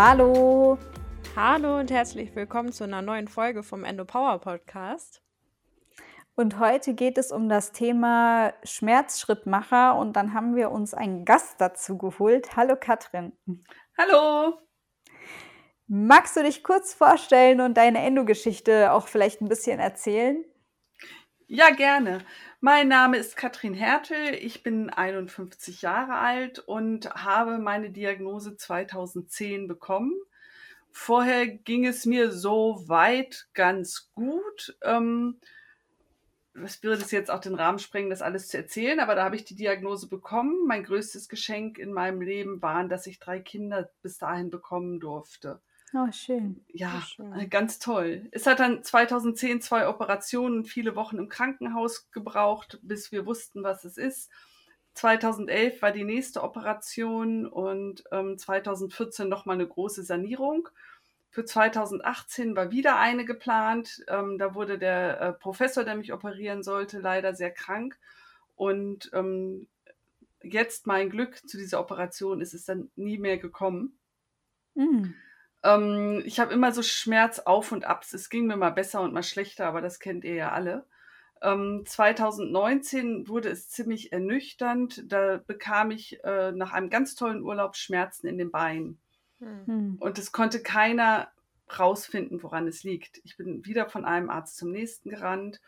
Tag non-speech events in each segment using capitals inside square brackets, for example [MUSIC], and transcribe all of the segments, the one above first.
Hallo. Hallo und herzlich willkommen zu einer neuen Folge vom Endo Power Podcast. Und heute geht es um das Thema Schmerzschrittmacher und dann haben wir uns einen Gast dazu geholt. Hallo Katrin. Hallo. Magst du dich kurz vorstellen und deine Endo-Geschichte auch vielleicht ein bisschen erzählen? Ja, gerne. Mein Name ist Katrin Hertel. Ich bin 51 Jahre alt und habe meine Diagnose 2010 bekommen. Vorher ging es mir so weit ganz gut. Ähm, es würde es jetzt auch den Rahmen sprengen, das alles zu erzählen, aber da habe ich die Diagnose bekommen. Mein größtes Geschenk in meinem Leben waren, dass ich drei Kinder bis dahin bekommen durfte. Oh, schön. Ja, schön. ganz toll. Es hat dann 2010 zwei Operationen, viele Wochen im Krankenhaus gebraucht, bis wir wussten, was es ist. 2011 war die nächste Operation und ähm, 2014 nochmal eine große Sanierung. Für 2018 war wieder eine geplant. Ähm, da wurde der äh, Professor, der mich operieren sollte, leider sehr krank. Und ähm, jetzt mein Glück zu dieser Operation ist es dann nie mehr gekommen. Mm. Ähm, ich habe immer so Schmerz auf und abs. Es ging mir mal besser und mal schlechter, aber das kennt ihr ja alle. Ähm, 2019 wurde es ziemlich ernüchternd. Da bekam ich äh, nach einem ganz tollen Urlaub Schmerzen in den Beinen. Hm. Und es konnte keiner rausfinden, woran es liegt. Ich bin wieder von einem Arzt zum nächsten gerannt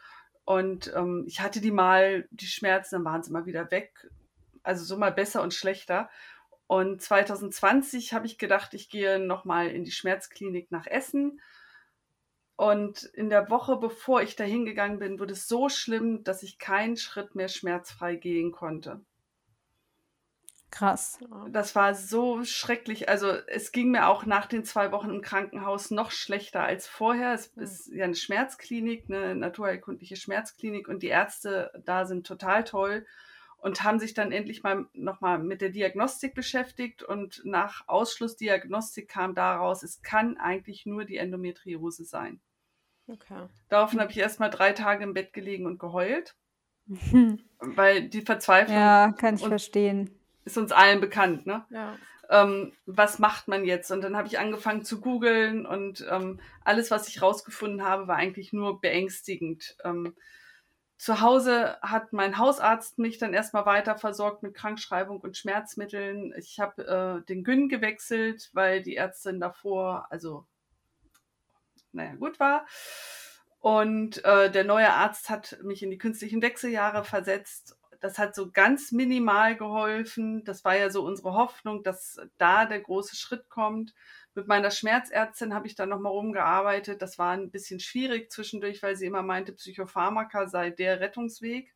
und ähm, ich hatte die mal, die Schmerzen, dann waren sie mal wieder weg. Also so mal besser und schlechter. Und 2020 habe ich gedacht, ich gehe nochmal in die Schmerzklinik nach Essen. Und in der Woche, bevor ich da hingegangen bin, wurde es so schlimm, dass ich keinen Schritt mehr schmerzfrei gehen konnte. Krass. Das war so schrecklich. Also es ging mir auch nach den zwei Wochen im Krankenhaus noch schlechter als vorher. Es Hm. ist ja eine Schmerzklinik, eine naturheilkundliche Schmerzklinik und die Ärzte da sind total toll und haben sich dann endlich mal nochmal mit der Diagnostik beschäftigt und nach Ausschlussdiagnostik kam daraus, es kann eigentlich nur die Endometriose sein. Okay. Daraufhin habe ich erst mal drei Tage im Bett gelegen und geheult, [LAUGHS] weil die Verzweiflung Ja, kann ich verstehen. ist uns allen bekannt, ne? Ja. ähm, was macht man jetzt? Und dann habe ich angefangen zu googeln und ähm, alles, was ich rausgefunden habe, war eigentlich nur beängstigend. Ähm, zu Hause hat mein Hausarzt mich dann erstmal weiter versorgt mit Krankschreibung und Schmerzmitteln. Ich habe äh, den Gyn gewechselt, weil die Ärztin davor, also, naja, gut war. Und äh, der neue Arzt hat mich in die künstlichen Wechseljahre versetzt. Das hat so ganz minimal geholfen. Das war ja so unsere Hoffnung, dass da der große Schritt kommt. Mit meiner Schmerzärztin habe ich dann nochmal rumgearbeitet. Das war ein bisschen schwierig zwischendurch, weil sie immer meinte, Psychopharmaka sei der Rettungsweg.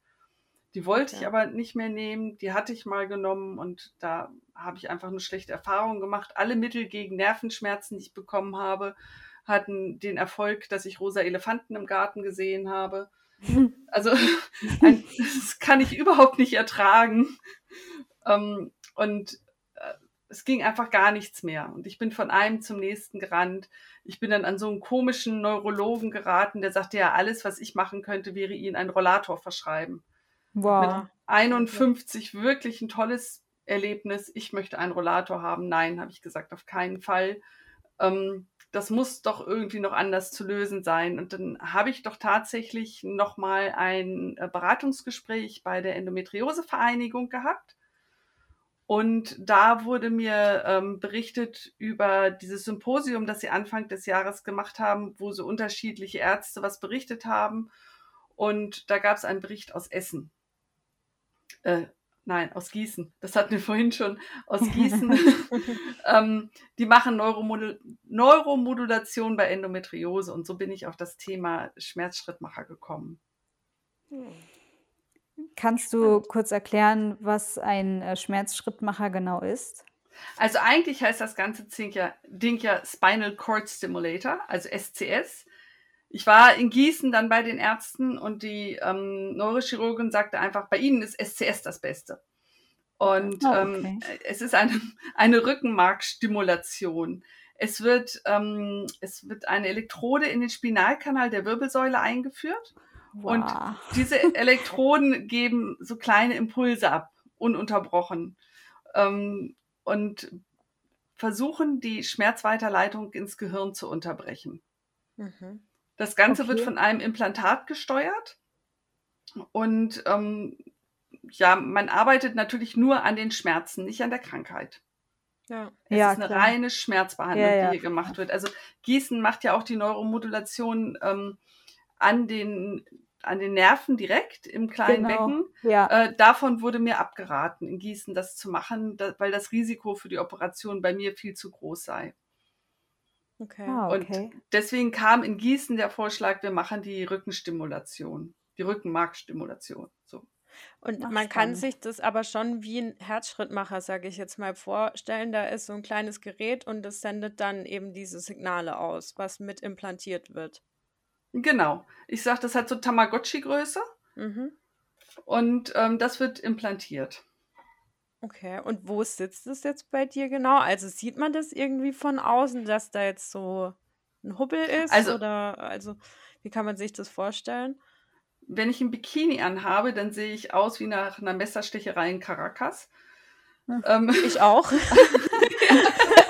Die wollte ich Okay. aber nicht mehr nehmen. Die hatte ich mal genommen und da habe ich einfach eine schlechte Erfahrung gemacht. Alle Mittel gegen Nervenschmerzen, die ich bekommen habe, hatten den Erfolg, dass ich rosa Elefanten im Garten gesehen habe. Also [LAUGHS] ein, das kann ich überhaupt nicht ertragen. Ähm, und äh, es ging einfach gar nichts mehr. Und ich bin von einem zum nächsten gerannt. Ich bin dann an so einen komischen Neurologen geraten, der sagte, ja, alles, was ich machen könnte, wäre ihnen einen Rollator verschreiben. Wow. 51 wirklich ein tolles Erlebnis. Ich möchte einen Rollator haben. Nein, habe ich gesagt, auf keinen Fall. Ähm, das muss doch irgendwie noch anders zu lösen sein. Und dann habe ich doch tatsächlich nochmal ein äh, Beratungsgespräch bei der Endometriosevereinigung gehabt. Und da wurde mir ähm, berichtet über dieses Symposium, das sie Anfang des Jahres gemacht haben, wo so unterschiedliche Ärzte was berichtet haben. Und da gab es einen Bericht aus Essen. Äh, nein, aus Gießen. Das hatten wir vorhin schon. Aus Gießen. [LAUGHS] ähm, die machen Neuromodul Neuromodulation bei Endometriose. Und so bin ich auf das Thema Schmerzschrittmacher gekommen. Hm. Kannst du kurz erklären, was ein äh, Schmerzschrittmacher genau ist? Also eigentlich heißt das ganze Ding ja, Ding ja Spinal Cord Stimulator, also SCS. Ich war in Gießen dann bei den Ärzten und die ähm, Neurochirurgin sagte einfach, bei Ihnen ist SCS das Beste. Und Oh, ähm, okay. es ist eine, eine Rückenmarkstimulation. Es wird, ähm, es wird eine Elektrode in den Spinalkanal der Wirbelsäule eingeführt. Und Wow. diese Elektroden [LAUGHS] geben so kleine Impulse ab, ununterbrochen. Ähm, und versuchen, die Schmerzweiterleitung ins Gehirn zu unterbrechen. Mhm. Das Ganze okay. wird von einem Implantat gesteuert und ähm, ja, man arbeitet natürlich nur an den Schmerzen, nicht an der Krankheit. Ja, es ja, ist eine klar. reine Schmerzbehandlung, ja, ja. die hier gemacht wird. Also Gießen macht ja auch die Neuromodulation ähm, an den an den Nerven direkt im kleinen genau. Becken. Ja. Äh, davon wurde mir abgeraten, in Gießen das zu machen, da, weil das Risiko für die Operation bei mir viel zu groß sei. Okay. Ah, okay. Und deswegen kam in Gießen der Vorschlag, wir machen die Rückenstimulation, die Rückenmarkstimulation. So. Und Ach, man spannend. kann sich das aber schon wie ein Herzschrittmacher, sage ich jetzt mal, vorstellen. Da ist so ein kleines Gerät und das sendet dann eben diese Signale aus, was mit implantiert wird. Genau. Ich sage, das hat so Tamagotchi-Größe. Mhm. Und ähm, das wird implantiert. Okay, und wo sitzt es jetzt bei dir genau? Also sieht man das irgendwie von außen, dass da jetzt so ein Hubbel ist? Also, oder also wie kann man sich das vorstellen? Wenn ich ein Bikini anhabe, dann sehe ich aus wie nach einer Messerstecherei in Caracas. Hm. Ähm, ich auch. [LAUGHS] [LAUGHS]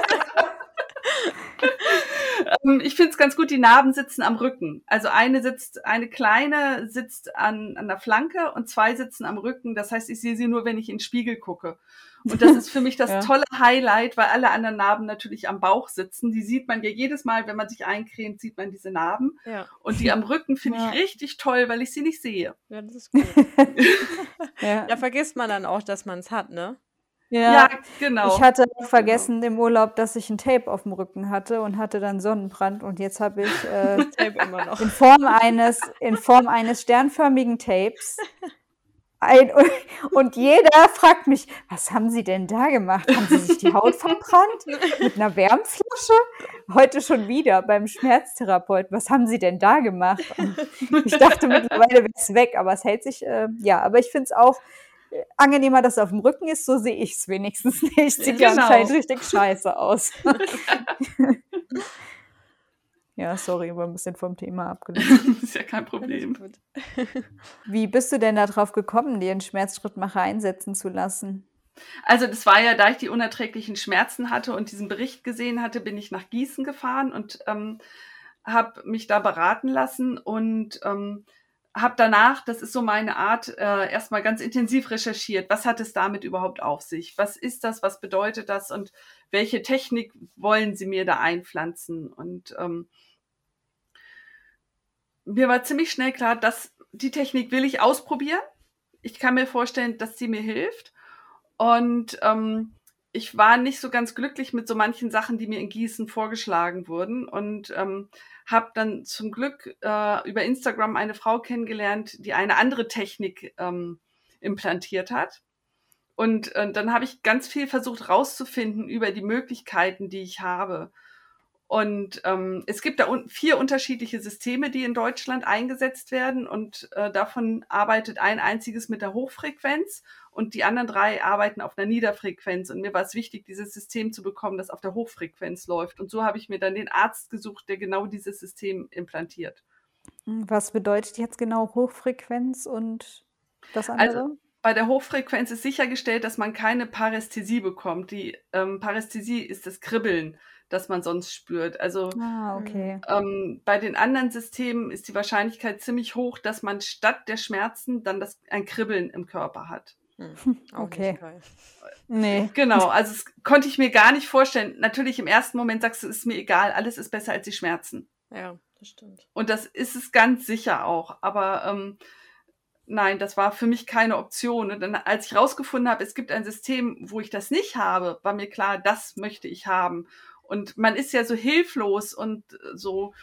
Ich finde es ganz gut, die Narben sitzen am Rücken. Also eine sitzt, eine kleine sitzt an, an der Flanke und zwei sitzen am Rücken. Das heißt, ich sehe sie nur, wenn ich in den Spiegel gucke. Und das ist für mich [LAUGHS] das ja. tolle Highlight, weil alle anderen Narben natürlich am Bauch sitzen. Die sieht man ja jedes Mal, wenn man sich eincremt, sieht man diese Narben. Ja. Und die am Rücken finde ja. ich richtig toll, weil ich sie nicht sehe. Ja, das ist gut. [LAUGHS] ja. Da vergisst man dann auch, dass man es hat, ne? Ja, ja, genau. Ich hatte genau. vergessen im Urlaub, dass ich ein Tape auf dem Rücken hatte und hatte dann Sonnenbrand und jetzt habe ich äh, [LAUGHS] in Form eines in Form eines sternförmigen Tapes ein, [LAUGHS] und jeder fragt mich, was haben Sie denn da gemacht? Haben Sie sich die Haut verbrannt mit einer Wärmflasche? Heute schon wieder beim Schmerztherapeuten. Was haben Sie denn da gemacht? Und ich dachte mittlerweile wäre es weg, aber es hält sich, äh, ja, aber ich finde es auch angenehmer, dass es auf dem Rücken ist, so sehe ich es wenigstens nicht. Sieht ja, genau. anscheinend richtig scheiße aus. [LAUGHS] ja, sorry, war ein bisschen vom Thema abgelenkt. ist ja kein Problem. [LAUGHS] Wie bist du denn darauf gekommen, dir einen Schmerzschrittmacher einsetzen zu lassen? Also das war ja, da ich die unerträglichen Schmerzen hatte und diesen Bericht gesehen hatte, bin ich nach Gießen gefahren und ähm, habe mich da beraten lassen und ähm, habe danach, das ist so meine Art, äh, erstmal ganz intensiv recherchiert. Was hat es damit überhaupt auf sich? Was ist das? Was bedeutet das? Und welche Technik wollen Sie mir da einpflanzen? Und ähm, mir war ziemlich schnell klar, dass die Technik will ich ausprobieren. Ich kann mir vorstellen, dass sie mir hilft. Und ähm, ich war nicht so ganz glücklich mit so manchen Sachen, die mir in Gießen vorgeschlagen wurden. Und ähm, habe dann zum Glück äh, über Instagram eine Frau kennengelernt, die eine andere Technik ähm, implantiert hat. Und äh, dann habe ich ganz viel versucht rauszufinden über die Möglichkeiten, die ich habe. Und ähm, es gibt da un vier unterschiedliche Systeme, die in Deutschland eingesetzt werden. Und äh, davon arbeitet ein einziges mit der Hochfrequenz und die anderen drei arbeiten auf einer Niederfrequenz. Und mir war es wichtig, dieses System zu bekommen, das auf der Hochfrequenz läuft. Und so habe ich mir dann den Arzt gesucht, der genau dieses System implantiert. Hm, was bedeutet jetzt genau Hochfrequenz und das andere? Also, bei der Hochfrequenz ist sichergestellt, dass man keine Parästhesie bekommt. Die ähm, Parästhesie ist das Kribbeln, das man sonst spürt. Also ah, okay. ähm, bei den anderen Systemen ist die Wahrscheinlichkeit ziemlich hoch, dass man statt der Schmerzen dann das, ein Kribbeln im Körper hat. Hm, [LAUGHS] okay. Nee. [LAUGHS] Genau, also das konnte ich mir gar nicht vorstellen. Natürlich im ersten Moment sagst du, es ist mir egal, alles ist besser als die Schmerzen. Ja, das stimmt. Und das ist es ganz sicher auch. Aber ähm, nein, das war für mich keine Option. Und dann, als ich rausgefunden habe, es gibt ein System, wo ich das nicht habe, war mir klar, das möchte ich haben. Und man ist ja so hilflos und so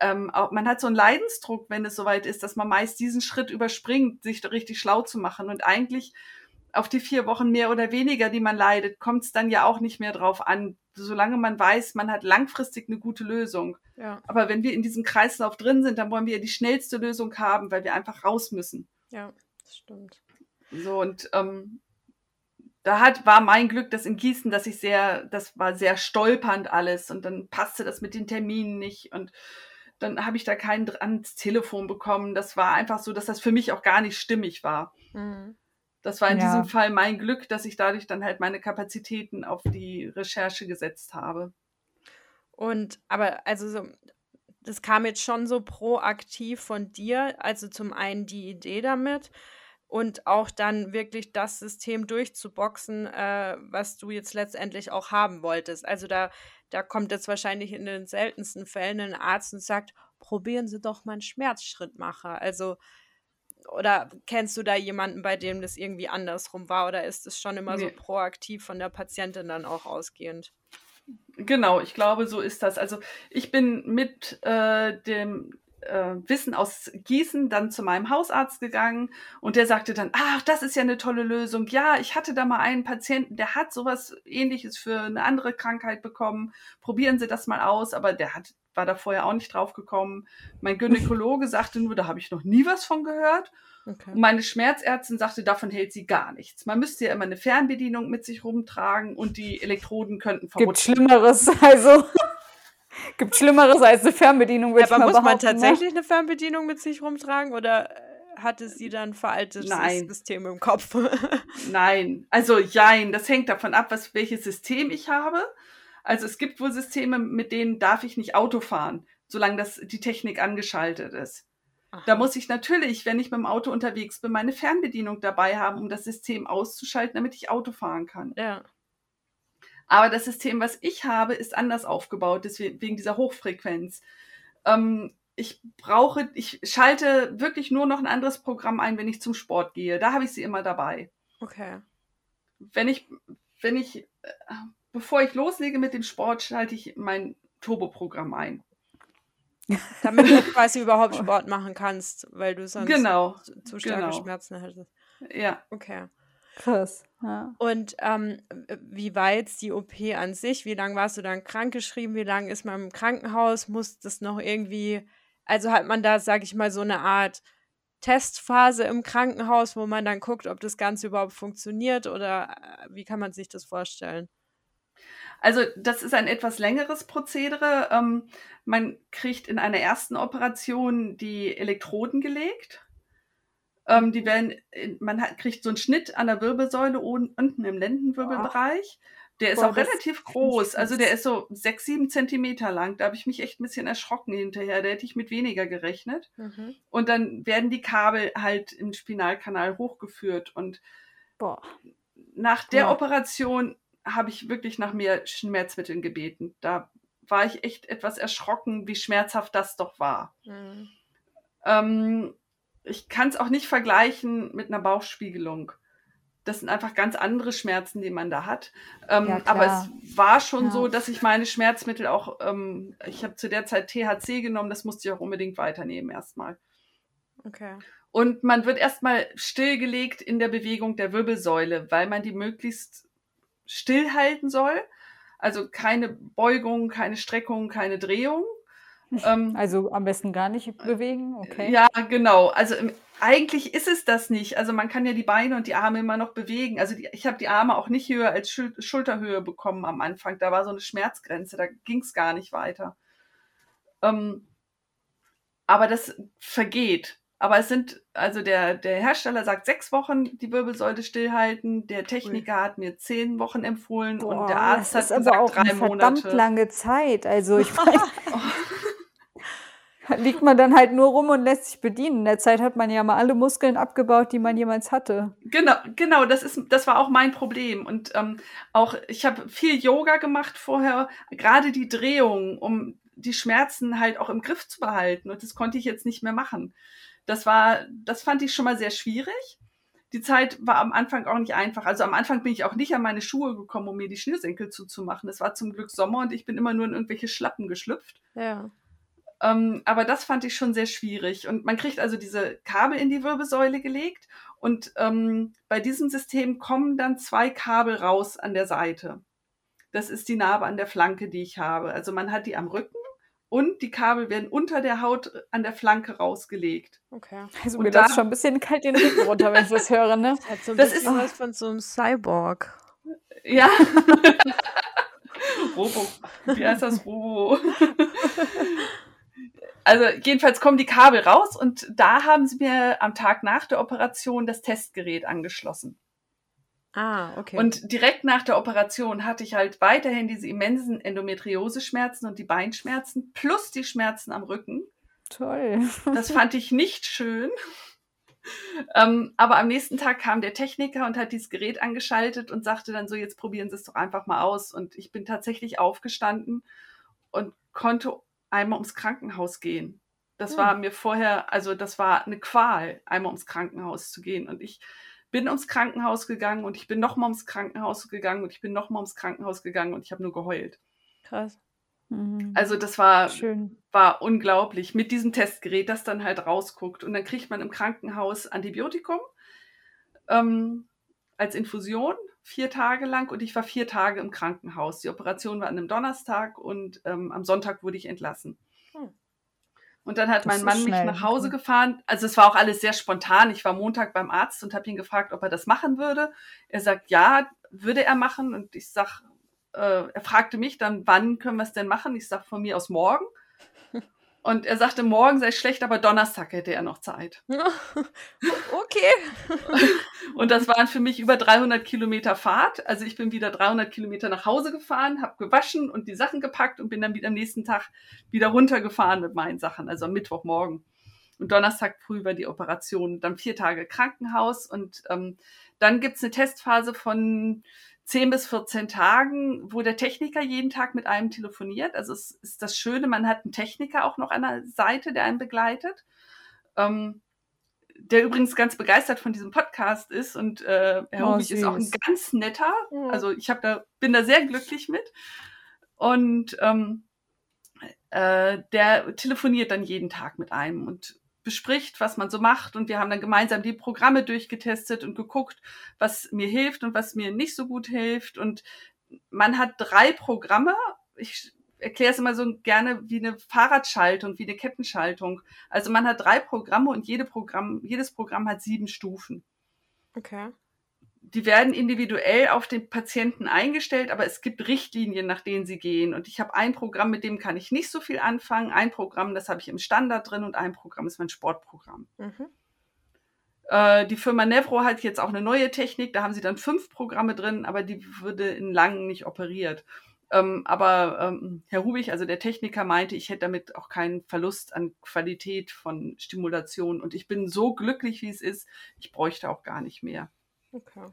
ähm, auch, man hat so einen Leidensdruck, wenn es soweit ist, dass man meist diesen Schritt überspringt, sich richtig schlau zu machen. Und eigentlich auf die vier Wochen mehr oder weniger, die man leidet, kommt es dann ja auch nicht mehr drauf an, solange man weiß, man hat langfristig eine gute Lösung. Ja. Aber wenn wir in diesem Kreislauf drin sind, dann wollen wir die schnellste Lösung haben, weil wir einfach raus müssen. Ja, das stimmt. So, und ähm, da hat, war mein Glück, dass in Gießen, dass ich sehr, das war sehr stolpernd alles und dann passte das mit den Terminen nicht und dann habe ich da keinen ans Telefon bekommen. Das war einfach so, dass das für mich auch gar nicht stimmig war. Mhm. Das war in ja. diesem Fall mein Glück, dass ich dadurch dann halt meine Kapazitäten auf die Recherche gesetzt habe. Und aber also so, das kam jetzt schon so proaktiv von dir, also zum einen die Idee damit und auch dann wirklich das System durchzuboxen, äh, was du jetzt letztendlich auch haben wolltest. Also da, da kommt jetzt wahrscheinlich in den seltensten Fällen ein Arzt und sagt, probieren Sie doch mal einen Schmerzschrittmacher. Also oder kennst du da jemanden, bei dem das irgendwie andersrum war? Oder ist es schon immer nee. so proaktiv von der Patientin dann auch ausgehend? Genau, ich glaube, so ist das. Also ich bin mit äh, dem äh, Wissen aus Gießen dann zu meinem Hausarzt gegangen und der sagte dann, ach, das ist ja eine tolle Lösung. Ja, ich hatte da mal einen Patienten, der hat sowas ähnliches für eine andere Krankheit bekommen. Probieren Sie das mal aus, aber der hat, war da vorher auch nicht drauf gekommen. Mein Gynäkologe [LAUGHS] sagte nur, da habe ich noch nie was von gehört. Okay. Und meine Schmerzärztin sagte, davon hält sie gar nichts. Man müsste ja immer eine Fernbedienung mit sich rumtragen und die Elektroden könnten verrutschen. Gibt Schlimmeres, [LAUGHS] also. Gibt Schlimmeres als eine Fernbedienung, würde ja, aber muss man ne? tatsächlich ne? eine Fernbedienung mit sich rumtragen oder hatte sie dann veraltetes Nein. System im Kopf? [LAUGHS] Nein, also jein, das hängt davon ab, was, welches System ich habe. Also es gibt wohl Systeme, mit denen darf ich nicht Auto fahren, solange das, die Technik angeschaltet ist. Aha. Da muss ich natürlich, wenn ich mit dem Auto unterwegs bin, meine Fernbedienung dabei haben, um das System auszuschalten, damit ich Auto fahren kann. Ja. Aber das System, was ich habe, ist anders aufgebaut, deswegen, wegen dieser Hochfrequenz. Ähm, ich brauche, ich schalte wirklich nur noch ein anderes Programm ein, wenn ich zum Sport gehe. Da habe ich sie immer dabei. Okay. Wenn ich, wenn ich, äh, bevor ich loslege mit dem Sport, schalte ich mein Turbo-Programm ein. [LAUGHS] Damit du quasi überhaupt [LAUGHS] Sport machen kannst, weil du sonst genau. zu, zu starke genau. Schmerzen hättest. Ja. Okay. Krass. Ja. Und ähm, wie war jetzt die OP an sich? Wie lange warst du dann krankgeschrieben? Wie lange ist man im Krankenhaus? Muss das noch irgendwie, also hat man da, sag ich mal, so eine Art Testphase im Krankenhaus, wo man dann guckt, ob das Ganze überhaupt funktioniert oder äh, wie kann man sich das vorstellen? Also das ist ein etwas längeres Prozedere. Ähm, man kriegt in einer ersten Operation die Elektroden gelegt ähm, die werden, man hat, kriegt so einen Schnitt an der Wirbelsäule unten im Lendenwirbelbereich. Der ist Boah, auch relativ groß. Also der ist so sechs, sieben Zentimeter lang. Da habe ich mich echt ein bisschen erschrocken hinterher. Da hätte ich mit weniger gerechnet. Mhm. Und dann werden die Kabel halt im Spinalkanal hochgeführt. Und Boah. nach der Boah. Operation habe ich wirklich nach mehr Schmerzmitteln gebeten. Da war ich echt etwas erschrocken, wie schmerzhaft das doch war. Mhm. Ähm, ich kann es auch nicht vergleichen mit einer Bauchspiegelung. Das sind einfach ganz andere Schmerzen, die man da hat. Ähm, ja, aber es war schon ja. so, dass ich meine Schmerzmittel auch, ähm, ich habe zu der Zeit THC genommen, das musste ich auch unbedingt weiternehmen erstmal. Okay. Und man wird erstmal stillgelegt in der Bewegung der Wirbelsäule, weil man die möglichst stillhalten soll. Also keine Beugung, keine Streckung, keine Drehung. Ähm, also am besten gar nicht bewegen, okay. Ja, genau. Also im, eigentlich ist es das nicht. Also man kann ja die Beine und die Arme immer noch bewegen. Also die, ich habe die Arme auch nicht höher als Schul Schulterhöhe bekommen am Anfang. Da war so eine Schmerzgrenze, da ging es gar nicht weiter. Ähm, aber das vergeht. Aber es sind, also der, der Hersteller sagt sechs Wochen die Wirbelsäule stillhalten, der Techniker hat mir zehn Wochen empfohlen Boah, und der Arzt hat gesagt auch drei eine verdammt Monate. lange Zeit. Also ich [LAUGHS] meine, [LAUGHS] [LAUGHS] liegt man dann halt nur rum und lässt sich bedienen. In der Zeit hat man ja mal alle Muskeln abgebaut, die man jemals hatte. Genau, genau, das ist, das war auch mein Problem. Und ähm, auch, ich habe viel Yoga gemacht vorher, gerade die Drehung, um die Schmerzen halt auch im Griff zu behalten. Und das konnte ich jetzt nicht mehr machen. Das war, das fand ich schon mal sehr schwierig. Die Zeit war am Anfang auch nicht einfach. Also am Anfang bin ich auch nicht an meine Schuhe gekommen, um mir die Schnürsenkel zuzumachen. Es war zum Glück Sommer und ich bin immer nur in irgendwelche Schlappen geschlüpft. Ja. Ähm, aber das fand ich schon sehr schwierig. Und man kriegt also diese Kabel in die Wirbelsäule gelegt und ähm, bei diesem System kommen dann zwei Kabel raus an der Seite. Das ist die Narbe an der Flanke, die ich habe. Also man hat die am Rücken und die Kabel werden unter der Haut an der Flanke rausgelegt. Okay. Also und mir da, schon ein bisschen kalt den Rücken runter, wenn ich das höre, ne? Das, hat so ein das ist was von so einem Cyborg. Ja. [LAUGHS] Robo. Wie heißt das Robo? [LAUGHS] Also jedenfalls kommen die Kabel raus und da haben sie mir am Tag nach der Operation das Testgerät angeschlossen. Ah, okay. Und direkt nach der Operation hatte ich halt weiterhin diese immensen Endometriose-Schmerzen und die Beinschmerzen plus die Schmerzen am Rücken. Toll. Das fand ich nicht schön. ähm, aber am nächsten Tag kam der Techniker und hat dieses Gerät angeschaltet und sagte dann so, jetzt probieren Sie es doch einfach mal aus. Und ich bin tatsächlich aufgestanden und konnte einmal ums Krankenhaus gehen. Das hm. war mir vorher, also das war eine Qual, einmal ums Krankenhaus zu gehen. Und ich bin ums Krankenhaus gegangen und ich bin nochmal ums Krankenhaus gegangen und ich bin nochmal ums Krankenhaus gegangen und ich habe nur geheult. Krass. Mhm. Also das war, war unglaublich mit diesem Testgerät, das dann halt rausguckt. Und dann kriegt man im Krankenhaus Antibiotikum ähm, als Infusion vier Tage lang und ich war vier Tage im Krankenhaus. Die Operation war an einem Donnerstag und ähm, am Sonntag wurde ich entlassen. Und dann hat das mein Mann mich nach Hause gefahren. Also es war auch alles sehr spontan. Ich war Montag beim Arzt und habe ihn gefragt, ob er das machen würde. Er sagt, ja, würde er machen. Und ich sag, äh, er fragte mich dann, wann können wir es denn machen? Ich sag von mir aus morgen. Und er sagte, morgen sei schlecht, aber Donnerstag hätte er noch Zeit. [LAUGHS] okay. [LAUGHS] Und das waren für mich über 300 Kilometer Fahrt. Also ich bin wieder 300 Kilometer nach Hause gefahren, habe gewaschen und die Sachen gepackt und bin dann wieder am nächsten Tag wieder runtergefahren mit meinen Sachen, also am Mittwochmorgen. Und Donnerstag früh war die Operation, dann vier Tage Krankenhaus und ähm, dann gibt's eine Testphase von 10 bis 14 Tagen, wo der Techniker jeden Tag mit einem telefoniert. Also es ist das Schöne, man hat einen Techniker auch noch an der Seite, der einen begleitet. Ähm, der übrigens ganz begeistert von diesem Podcast ist und äh, Herr oh, Hubig ist auch ein ganz netter. Ja. Also ich hab da, bin da sehr glücklich mit. Und ähm, äh, der telefoniert dann jeden Tag mit einem und bespricht, was man so macht. Und wir haben dann gemeinsam die Programme durchgetestet und geguckt, was mir hilft und was mir nicht so gut hilft. Und man hat drei Programme. Ich erkläre es immer so gerne wie eine Fahrradschaltung, wie eine Kettenschaltung. Also man hat drei Programme und jede Programm, jedes Programm hat sieben Stufen. Okay die werden individuell auf den Patienten eingestellt, aber es gibt Richtlinien, nach denen sie gehen. Und ich habe ein Programm, mit dem kann ich nicht so viel anfangen. Ein Programm, das habe ich im Standard drin und ein Programm ist mein Sportprogramm. Mhm. Äh, die Firma Nevro hat jetzt auch eine neue Technik, da haben sie dann fünf Programme drin, aber die würde in Langen nicht operiert. Ähm, aber ähm, Herr Rubich, also der Techniker, meinte, ich hätte damit auch keinen Verlust an Qualität von Stimulation. Und ich bin so glücklich, wie es ist, ich bräuchte auch gar nicht mehr. Okay.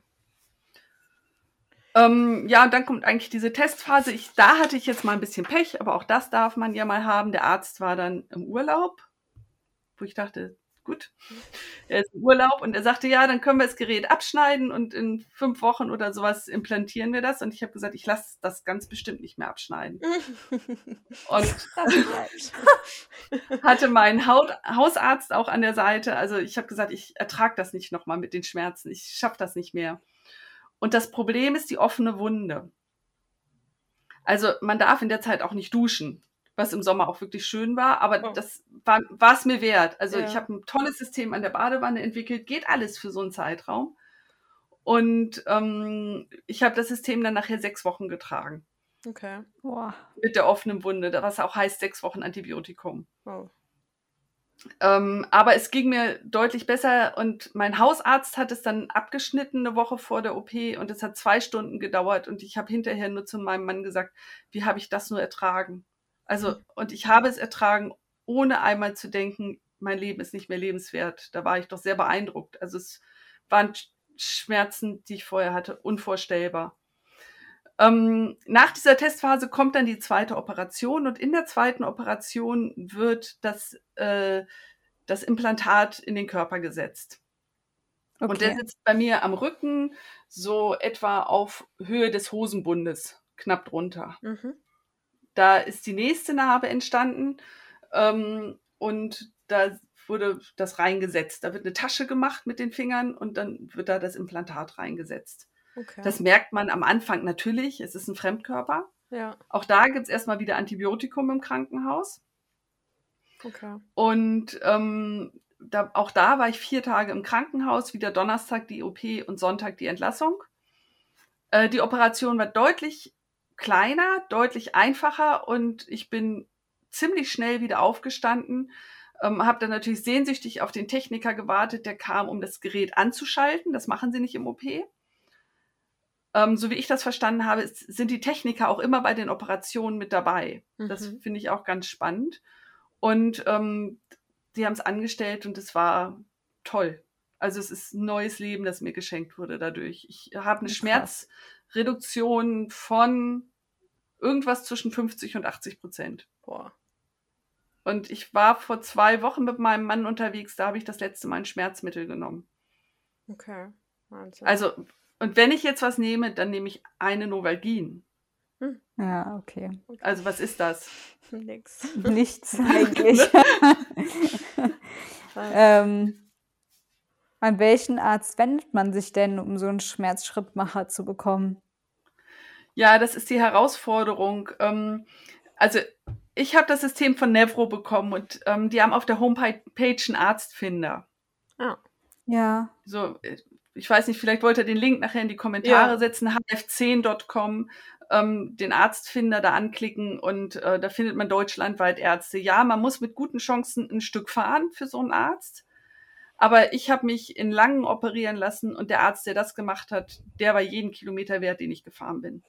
Ähm, ja, und dann kommt eigentlich diese Testphase. Ich, da hatte ich jetzt mal ein bisschen Pech, aber auch das darf man ja mal haben. Der Arzt war dann im Urlaub, wo ich dachte, gut, er ist im Urlaub und er sagte, ja, dann können wir das Gerät abschneiden und in fünf Wochen oder sowas implantieren wir das. Und ich habe gesagt, ich lasse das ganz bestimmt nicht mehr abschneiden. [LAUGHS] und [LAUGHS] hatte meinen Haut Hausarzt auch an der Seite. Also ich habe gesagt, ich ertrage das nicht nochmal mit den Schmerzen. Ich schaffe das nicht mehr. Und das Problem ist die offene Wunde. Also man darf in der Zeit auch nicht duschen, was im Sommer auch wirklich schön war, aber oh. das war es mir wert. Also ja. ich habe ein tolles System an der Badewanne entwickelt, geht alles für so einen Zeitraum. Und ähm, ich habe das System dann nachher sechs Wochen getragen. Okay. Boah. Mit der offenen Wunde, was auch heißt sechs Wochen Antibiotikum. Oh. Ähm, aber es ging mir deutlich besser und mein Hausarzt hat es dann abgeschnitten eine Woche vor der OP und es hat zwei Stunden gedauert und ich habe hinterher nur zu meinem Mann gesagt, wie habe ich das nur ertragen? Also, und ich habe es ertragen, ohne einmal zu denken, mein Leben ist nicht mehr lebenswert. Da war ich doch sehr beeindruckt. Also es waren Schmerzen, die ich vorher hatte, unvorstellbar. Ähm, nach dieser Testphase kommt dann die zweite Operation und in der zweiten Operation wird das, äh, das Implantat in den Körper gesetzt. Okay. Und der sitzt bei mir am Rücken, so etwa auf Höhe des Hosenbundes, knapp drunter. Mhm. Da ist die nächste Narbe entstanden ähm, und da wurde das reingesetzt. Da wird eine Tasche gemacht mit den Fingern und dann wird da das Implantat reingesetzt. Okay. Das merkt man am Anfang natürlich. Es ist ein Fremdkörper. Ja. Auch da gibt es erstmal wieder Antibiotikum im Krankenhaus. Okay. Und ähm, da, auch da war ich vier Tage im Krankenhaus, wieder Donnerstag die OP und Sonntag die Entlassung. Äh, die Operation war deutlich kleiner, deutlich einfacher und ich bin ziemlich schnell wieder aufgestanden, ähm, habe dann natürlich sehnsüchtig auf den Techniker gewartet, der kam, um das Gerät anzuschalten. Das machen sie nicht im OP. Ähm, so wie ich das verstanden habe, sind die Techniker auch immer bei den Operationen mit dabei. Mhm. Das finde ich auch ganz spannend. Und ähm, die haben es angestellt und es war toll. Also es ist ein neues Leben, das mir geschenkt wurde dadurch. Ich habe eine Schmerzreduktion von irgendwas zwischen 50 und 80 Prozent. Boah. Und ich war vor zwei Wochen mit meinem Mann unterwegs, da habe ich das letzte Mal ein Schmerzmittel genommen. Okay. Wahnsinn. Also, und wenn ich jetzt was nehme, dann nehme ich eine Novalgin. Hm. Ja, okay. Also, was ist das? Nix. [LAUGHS] Nichts [LAUGHS] eigentlich. [LAUGHS] ähm, an welchen Arzt wendet man sich denn, um so einen Schmerzschrittmacher zu bekommen? Ja, das ist die Herausforderung. Ähm, also ich habe das System von Nevro bekommen und ähm, die haben auf der Homepage einen Arztfinder. Ah. Ja. So, äh, ich weiß nicht, vielleicht wollt ihr den Link nachher in die Kommentare ja. setzen, hf10.com, ähm, den Arztfinder da anklicken und äh, da findet man deutschlandweit Ärzte. Ja, man muss mit guten Chancen ein Stück fahren für so einen Arzt. Aber ich habe mich in Langen operieren lassen und der Arzt, der das gemacht hat, der war jeden Kilometer wert, den ich gefahren bin.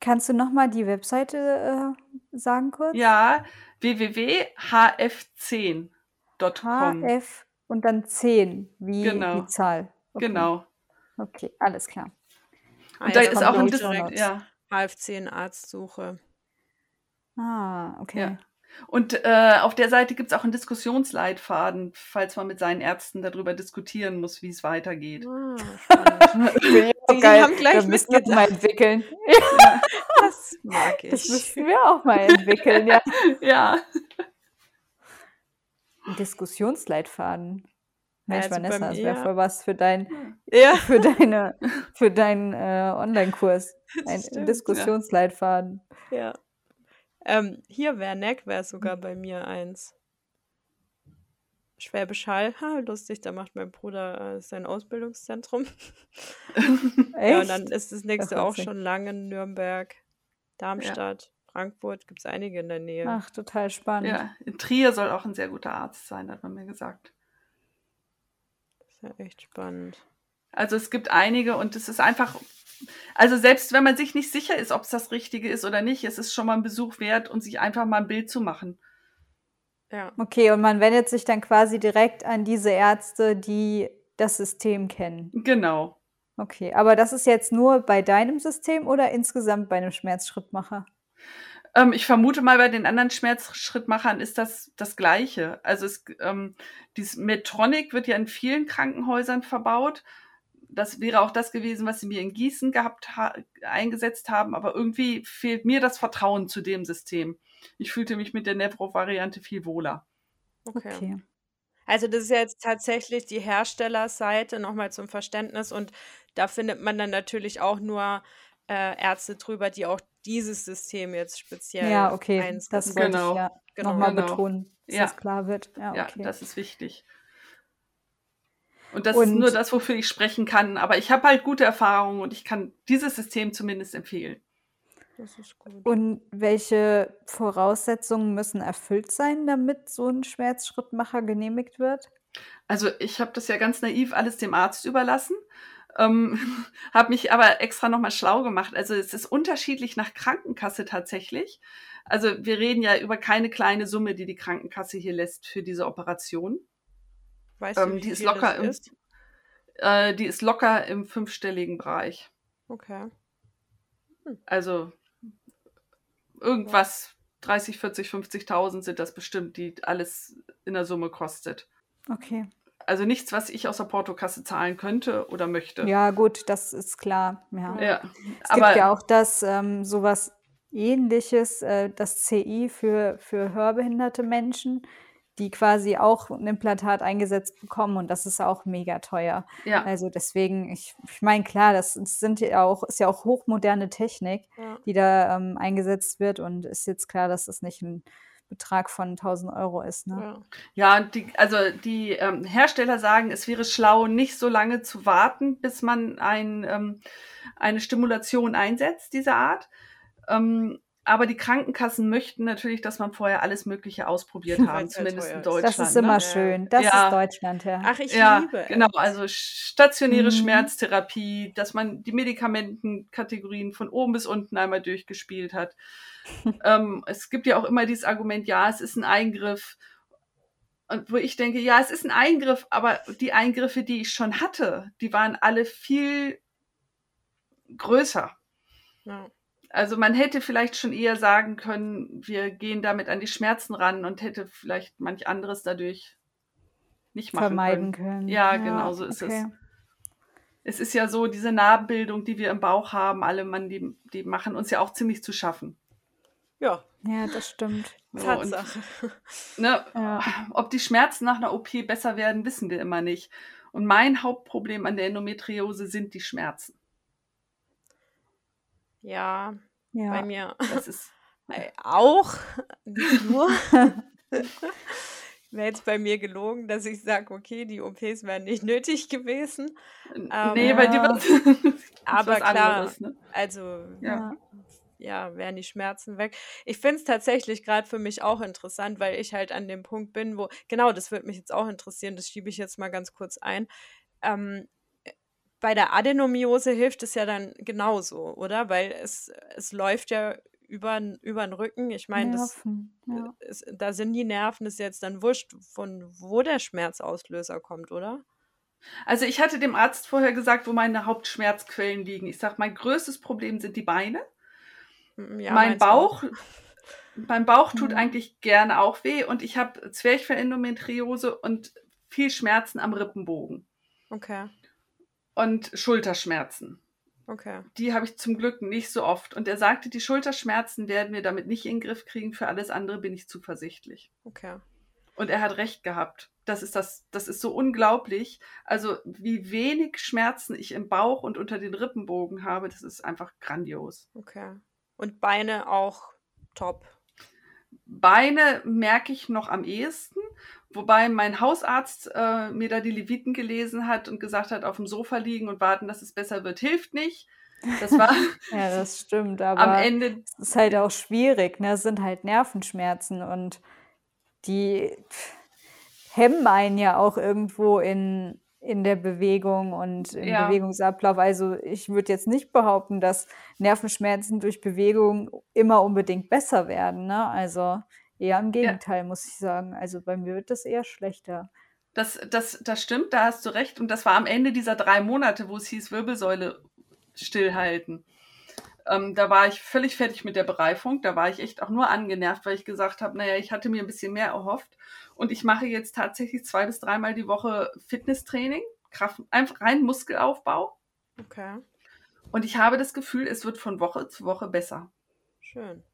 Kannst du noch mal die Webseite, äh, sagen kurz? Ja, www.hf10.com. HF und dann 10 wie Genau. die Zahl. Okay. Genau. Okay, alles klar. Ah Und da ist auch ein Dis ja. HF10 Arztsuche. Ah, okay. Ja. Und äh, auf der Seite gibt es auch einen Diskussionsleitfaden, falls man mit seinen Ärzten darüber diskutieren muss, wie es weitergeht. Ah, [LAUGHS] Die geil. haben gleich das müssen wir mal entwickeln. [LAUGHS] Ja. Das mag ich. Das müssen wir auch mal entwickeln, ja. [LAUGHS] ja. Ein Diskussionsleitfaden. Mensch, also Vanessa, das wäre voll was für dein, ja. für [LAUGHS] deine, für deinen äh, Online-Kurs. Ein Stimmt, Diskussionsleitfaden. Ja. Ähm, hier wäre Neck, wäre sogar bei mir eins. Schwäbisch Hall, ha, lustig, da macht mein Bruder äh, sein Ausbildungszentrum. [LAUGHS] ja, und dann ist das nächste auch schon Langen, Nürnberg, Darmstadt, ja. Frankfurt, gibt es einige in der Nähe. Ach, total spannend. Ja, in Trier soll auch ein sehr guter Arzt sein, hat man mir gesagt. Ja echt spannend. Also es gibt einige und es ist einfach, also selbst wenn man sich nicht sicher ist, ob es das Richtige ist oder nicht, es ist schon mal ein Besuch wert und sich einfach mal ein Bild zu machen. Ja. Okay, und man wendet sich dann quasi direkt an diese Ärzte, die das System kennen. Genau. Okay, aber das ist jetzt nur bei deinem System oder insgesamt bei einem Schmerzschrittmacher? Ähm, ich vermute mal, bei den anderen Schmerzschrittmachern ist das das Gleiche. Also es, ähm, dieses Medtronic wird ja in vielen Krankenhäusern verbaut das wäre auch das gewesen, was sie mir in Gießen gehabt ha eingesetzt haben, aber irgendwie fehlt mir das Vertrauen zu dem System. Ich fühlte mich mit der Nevro-Variante viel wohler. Okay. okay. Also das ist jetzt tatsächlich die Herstellerseite, nochmal zum Verständnis. Und da findet man dann natürlich auch nur äh, Ärzte drüber, die auch dieses System jetzt speziell Ja, okay, das wollte genau. ich ja genau. nochmal genau. betonen, dass ja. das klar wird. Ja, okay. ja, das ist wichtig. Und das und, ist nur das, wofür ich sprechen kann. Aber ich habe halt gute Erfahrungen und ich kann dieses System zumindest empfehlen. Das ist gut. Und welche Voraussetzungen müssen erfüllt sein, damit so ein Schmerzschrittmacher genehmigt wird? Also ich habe das ja ganz naiv alles dem Arzt überlassen, ähm, [LAUGHS] habe mich aber extra nochmal schlau gemacht. Also es ist unterschiedlich nach Krankenkasse tatsächlich. Also wir reden ja über keine kleine Summe, die die Krankenkasse hier lässt für diese Operation. Weißt ähm, du, die ist locker im, ist? Äh, die ist locker im fünfstelligen Bereich. Okay. Hm. Also irgendwas 30, 40, 50.000 sind das bestimmt, die alles in der Summe kostet. Okay. Also nichts, was ich aus der Portokasse zahlen könnte oder möchte. Ja, gut, das ist klar. Ja. ja es aber, gibt ja auch das ähm, sowas ähnliches, äh, das CI für, für hörbehinderte Menschen die quasi auch ein Implantat eingesetzt bekommen und das ist auch mega teuer. Ja. Also deswegen, ich, ich meine, klar, das sind ja auch, ist ja auch hochmoderne Technik, ja. die da ähm, eingesetzt wird und ist jetzt klar, dass das nicht ein Betrag von 1000 Euro ist. Ne? Ja, die, also die ähm, Hersteller sagen, es wäre schlau, nicht so lange zu warten, bis man ein, ähm, eine Stimulation einsetzt, dieser Art. Ähm, aber die Krankenkassen möchten natürlich, dass man vorher alles Mögliche ausprobiert [LAUGHS] haben, halt zumindest in Deutschland. Das ist immer ne? schön. Das ja. ist Deutschland, ja. Ach, ich ja, liebe Genau, also stationäre mhm. Schmerztherapie, dass man die Medikamentenkategorien von oben bis unten einmal durchgespielt hat. [LAUGHS] ähm, es gibt ja auch immer dieses Argument, ja, es ist ein Eingriff. Und wo ich denke, ja, es ist ein Eingriff, aber die Eingriffe, die ich schon hatte, die waren alle viel größer. Ja. Also man hätte vielleicht schon eher sagen können, wir gehen damit an die Schmerzen ran und hätte vielleicht manch anderes dadurch nicht machen Vermeiden können. können. Ja, ja, genau so ist okay. es. Es ist ja so, diese Narbenbildung, die wir im Bauch haben, alle Mann, die, die machen uns ja auch ziemlich zu schaffen. Ja. Ja, das stimmt. So, Tatsache. Und, [LAUGHS] ne, ja. Ob die Schmerzen nach einer OP besser werden, wissen wir immer nicht. Und mein Hauptproblem an der Endometriose sind die Schmerzen. Ja, ja. bei mir das ist [LAUGHS] [LAUGHS] auch, nicht nur. [LAUGHS] Wäre jetzt bei mir gelogen, dass ich sage, okay, die OPs wären nicht nötig gewesen. Ähm, nee, bei dir war Aber klar, anderes, ne? also ja. ja, wären die Schmerzen weg. Ich finde es tatsächlich gerade für mich auch interessant, weil ich halt an dem Punkt bin, wo, genau, das würde mich jetzt auch interessieren, das schiebe ich jetzt mal ganz kurz ein. Ähm, bei der Adenomiose hilft es ja dann genauso, oder? Weil es, es läuft ja über, über den Rücken. Ich meine, ja. da sind die Nerven, das ist jetzt dann wurscht, von wo der Schmerzauslöser kommt, oder? Also ich hatte dem Arzt vorher gesagt, wo meine Hauptschmerzquellen liegen. Ich sage, mein größtes Problem sind die Beine. Ja, mein Bauch, mein Bauch tut mhm. eigentlich gerne auch weh und ich habe Zwerchfellendometriose und viel Schmerzen am Rippenbogen. Okay und Schulterschmerzen. Okay. Die habe ich zum Glück nicht so oft. Und er sagte, die Schulterschmerzen werden wir damit nicht in den Griff kriegen. Für alles andere bin ich zuversichtlich. Okay. Und er hat recht gehabt. Das ist das, das ist so unglaublich. Also, wie wenig Schmerzen ich im Bauch und unter den Rippenbogen habe, das ist einfach grandios. Okay. Und Beine auch top. Beine merke ich noch am ehesten, wobei mein Hausarzt äh, mir da die Leviten gelesen hat und gesagt hat, auf dem Sofa liegen und warten, dass es besser wird, hilft nicht. Das war [LAUGHS] ja, [LAUGHS] das stimmt, aber am Ende es ist halt auch schwierig, ne? Es sind halt Nervenschmerzen und die hemmen einen ja auch irgendwo in in der Bewegung und im ja. Bewegungsablauf. Also ich würde jetzt nicht behaupten, dass Nervenschmerzen durch Bewegung immer unbedingt besser werden. Ne? Also eher im Gegenteil, ja. muss ich sagen. Also bei mir wird das eher schlechter. Das, das, das stimmt, da hast du recht. Und das war am Ende dieser drei Monate, wo es hieß, Wirbelsäule stillhalten. Ähm, da war ich völlig fertig mit der Bereifung. Da war ich echt auch nur angenervt, weil ich gesagt habe, naja, ich hatte mir ein bisschen mehr erhofft. Und ich mache jetzt tatsächlich zwei bis dreimal die Woche Fitnesstraining, Kraft, einfach rein Muskelaufbau. Okay. Und ich habe das Gefühl, es wird von Woche zu Woche besser. Schön.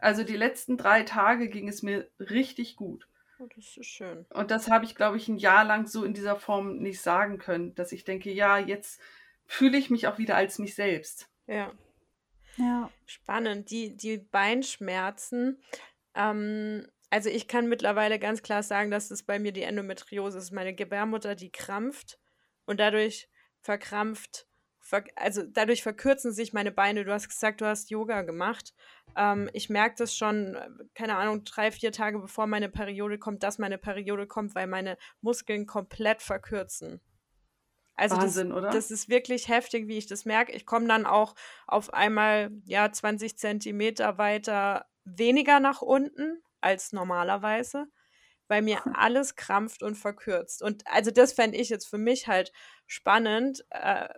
Also die letzten drei Tage ging es mir richtig gut. Oh, das ist schön. Und das habe ich, glaube ich, ein Jahr lang so in dieser Form nicht sagen können, dass ich denke, ja, jetzt fühle ich mich auch wieder als mich selbst. Ja. Ja. Spannend. Die, die Beinschmerzen, ähm, also ich kann mittlerweile ganz klar sagen, dass es bei mir die Endometriose ist. Meine Gebärmutter, die krampft und dadurch verkrampft, ver also dadurch verkürzen sich meine Beine. Du hast gesagt, du hast Yoga gemacht. Ähm, ich merke das schon, keine Ahnung, drei, vier Tage bevor meine Periode kommt, dass meine Periode kommt, weil meine Muskeln komplett verkürzen. Also Wahnsinn, das, oder? das ist wirklich heftig, wie ich das merke. Ich komme dann auch auf einmal ja 20 Zentimeter weiter weniger nach unten als normalerweise, weil mir [LAUGHS] alles krampft und verkürzt. Und also das fände ich jetzt für mich halt spannend, äh,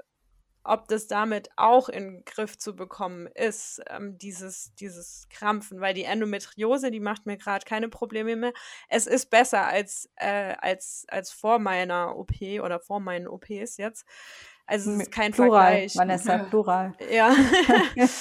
ob das damit auch in den Griff zu bekommen ist, ähm, dieses, dieses Krampfen, weil die Endometriose, die macht mir gerade keine Probleme mehr. Es ist besser als, äh, als, als vor meiner OP oder vor meinen OPs jetzt. Also es ist kein Plural, Vergleich. Vanessa, Plural. [LAUGHS] Ja. [LAUGHS]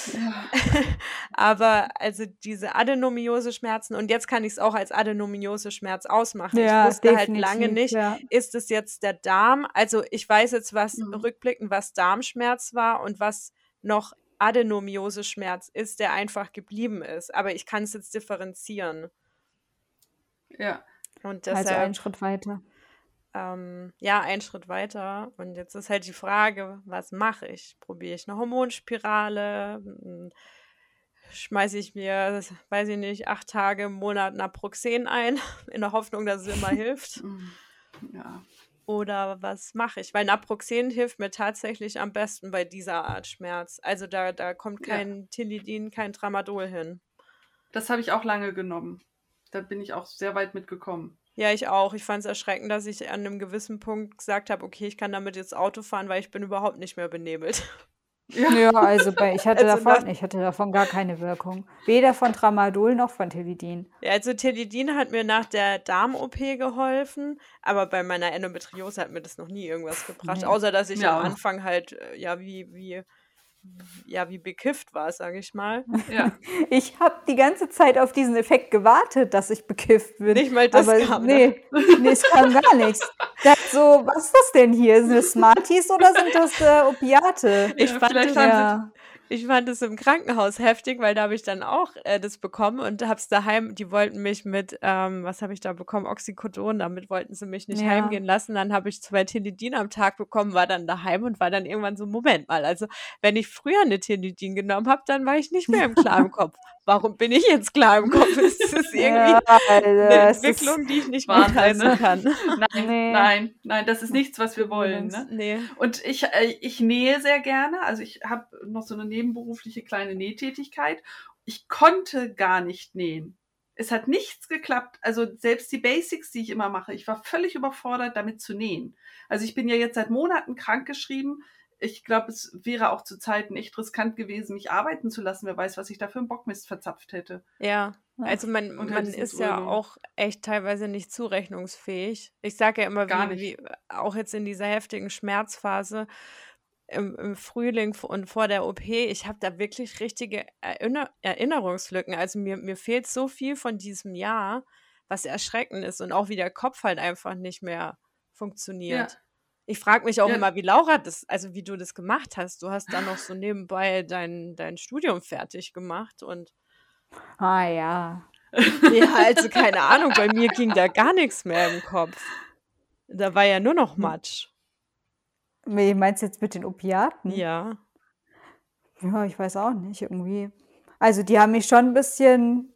Aber also diese Adenomiose-Schmerzen und jetzt kann ich es auch als Adenomiose-Schmerz ausmachen. Ja, ich wusste halt lange nicht, ja. ist es jetzt der Darm? Also ich weiß jetzt, was mhm. rückblickend, was Darmschmerz war und was noch Adenomiose-Schmerz ist, der einfach geblieben ist. Aber ich kann es jetzt differenzieren. Ja. Und deshalb, also einen Schritt weiter ähm, ja, einen Schritt weiter. Und jetzt ist halt die Frage, was mache ich? Probiere ich eine Hormonspirale, ein schmeiße ich mir, weiß ich nicht, acht Tage im Monat Naproxen ein, [LAUGHS] in der Hoffnung, dass es immer [LAUGHS] hilft. Mhm. Ja. Oder was mache ich? Weil Naproxen hilft mir tatsächlich am besten bei dieser Art Schmerz. Also da, da kommt kein ja. Tilidin, kein Tramadol hin. Das habe ich auch lange genommen. Da bin ich auch sehr weit mitgekommen. Ja, ich auch. Ich fand es erschreckend, dass ich an einem gewissen Punkt gesagt habe, okay, ich kann damit jetzt Auto fahren, weil ich bin überhaupt nicht mehr benebelt. Ja, ja also bei, ich, hatte [LAUGHS] also davon, ich hatte davon gar keine Wirkung. Weder von Tramadol noch von Tilidin. Ja, also Tilidin hat mir nach der Darm-OP geholfen, aber bei meiner Endometriose hat mir das noch nie irgendwas gebracht. Nee. Außer, dass ich ja. am Anfang halt, äh, ja, wie, wie ja, wie bekifft war, sage ich mal. Ja. [LAUGHS] Ich habe die ganze Zeit auf diesen Effekt gewartet, dass ich bekifft bin. Nicht mal das aber kam, nee, ne? nee, es kam gar nichts. [LAUGHS] Ich dachte so, was ist das denn hier? Sind das Smarties oder sind das äh, Opiate? Ich ja, fand das, ja. Ich fand es im Krankenhaus heftig, weil da habe ich dann auch äh, das bekommen und habe es daheim, die wollten mich mit, ähm, was habe ich da bekommen? Oxycodon, damit wollten sie mich nicht ja. heimgehen lassen. Dann habe ich zwei Tilidin am Tag bekommen, war dann daheim und war dann irgendwann so, Moment mal, also wenn ich früher eine Tilidin genommen habe, dann war ich nicht mehr im klaren Kopf. Warum bin ich jetzt klar im Kopf? Ist [LAUGHS] das irgendwie ja, eine Entwicklung, die ich nicht ne? kann? [LAUGHS] Nein, nee. nein, nein, das ist nichts, was wir wollen. Ne? Nee. Und ich, äh, ich nähe sehr gerne. Also ich habe noch so eine nebenberufliche kleine Nähtätigkeit. Ich konnte gar nicht nähen. Es hat nichts geklappt. Also selbst die Basics, die ich immer mache, ich war völlig überfordert, damit zu nähen. Also ich bin ja jetzt seit Monaten krankgeschrieben ich glaube, es wäre auch zu Zeiten echt riskant gewesen, mich arbeiten zu lassen. Wer weiß, was ich da für einen Bockmist verzapft hätte. Ja, also man, man ist ja auch echt teilweise nicht zurechnungsfähig. Ich sage ja immer, wie, wie, auch jetzt in dieser heftigen Schmerzphase im, im Frühling und vor der OP, ich habe da wirklich richtige Erinner Erinnerungslücken. Also mir, mir fehlt so viel von diesem Jahr, was erschreckend ist und auch wie der Kopf halt einfach nicht mehr funktioniert. Ja. Ich frage mich auch ja. immer, wie Laura das, also wie du das gemacht hast. Du hast dann noch so nebenbei dein, dein Studium fertig gemacht und. Ah ja. Ja, also keine Ahnung, bei mir ging da gar nichts mehr im Kopf. Da war ja nur noch hm. Matsch. Wie meinst du jetzt mit den Opiaten? Ja. Ja, ich weiß auch nicht, irgendwie. Also die haben mich schon ein bisschen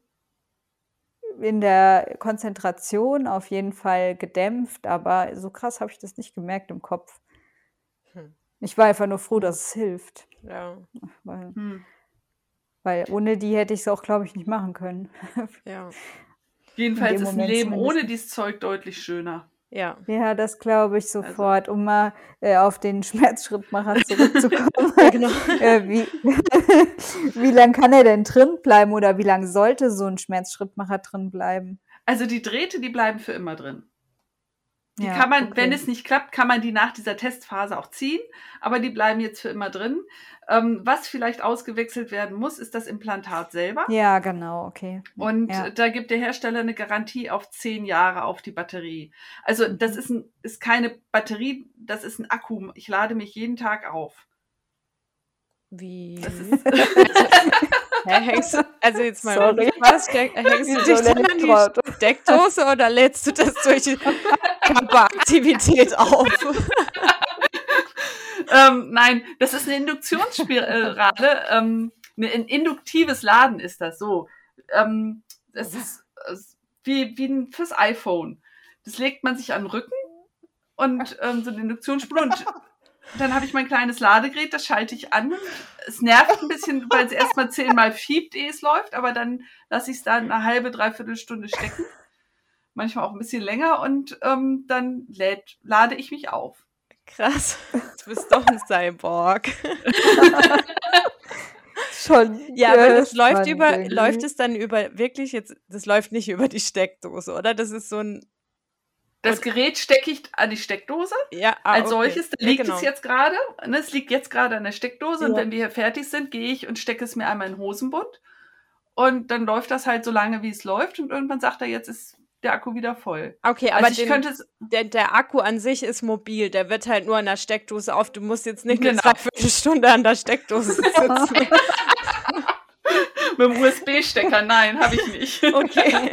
in der Konzentration auf jeden Fall gedämpft, aber so krass habe ich das nicht gemerkt im Kopf. Hm. Ich war einfach nur froh, dass es hilft. Ja. Weil, hm. weil ohne die hätte ich es auch, glaube ich, nicht machen können. Ja. [LAUGHS] Jedenfalls ist ein Leben ohne dieses Zeug deutlich schöner. Ja. Ja, das glaube ich also sofort, um mal äh, auf den [LAUGHS] Schmerzschrittmacher zurückzukommen. [LAUGHS] genau. äh, wie [LAUGHS] wie lange kann er denn drin bleiben oder wie lange sollte so ein Schmerzschrittmacher drin bleiben? Also die Drähte, die bleiben für immer drin. Die ja, kann man, okay. wenn es nicht klappt, kann man die nach dieser Testphase auch ziehen, aber die bleiben jetzt für immer drin. Ähm, was vielleicht ausgewechselt werden muss, ist das Implantat selber. Ja, genau, okay. Und ja. da gibt der Hersteller eine Garantie auf zehn Jahre auf die Batterie. Also das mhm. ist, ein, ist keine Batterie, das ist ein Akku. Ich lade mich jeden Tag auf. Wie? [LAUGHS] Hängst du, also jetzt mal, Sorry. was, hängst du dich dann an die Steckdose oder lädst du das durch Körperaktivität auf? ähm, nein, das ist eine Induktionsspirale. [LAUGHS] ähm, ein induktives Laden ist das so. Ähm, das ist wie, wie fürs iPhone. Das legt man sich an den Rücken und ähm, so eine Induktionsspule und [LAUGHS] dann habe ich mein kleines Ladegerät, das schalte ich an. Es nervt ein bisschen, [LAUGHS] weil es erstmal zehnmal fiebt, ehe es läuft, aber dann lasse ich es da eine halbe, dreiviertel Stunde stecken. Manchmal auch ein bisschen länger und ähm, dann lädt, lade ich mich auf. Krass, du bist doch ein Cyborg. [LAUGHS] Schon. Ja, aber das läuft über, läuft es dann über wirklich jetzt, das läuft nicht über die Steckdose, oder? Das ist so ein das Gerät stecke ich an die Steckdose. Ja, ah, als okay. solches. Da liegt ja, genau. es jetzt gerade. Ne, es liegt jetzt gerade an der Steckdose. Ja. Und wenn wir hier fertig sind, gehe ich und stecke es mir einmal in den Hosenbund. Und dann läuft das halt so lange, wie es läuft. Und irgendwann sagt er, jetzt ist der Akku wieder voll. Okay, also aber ich den, könnte der, der Akku an sich ist mobil. Der wird halt nur an der Steckdose auf. Du musst jetzt nicht genau. eine Dreiviertelstunde an der Steckdose [LAUGHS] sitzen. Mit dem USB-Stecker, nein, habe ich nicht. Okay,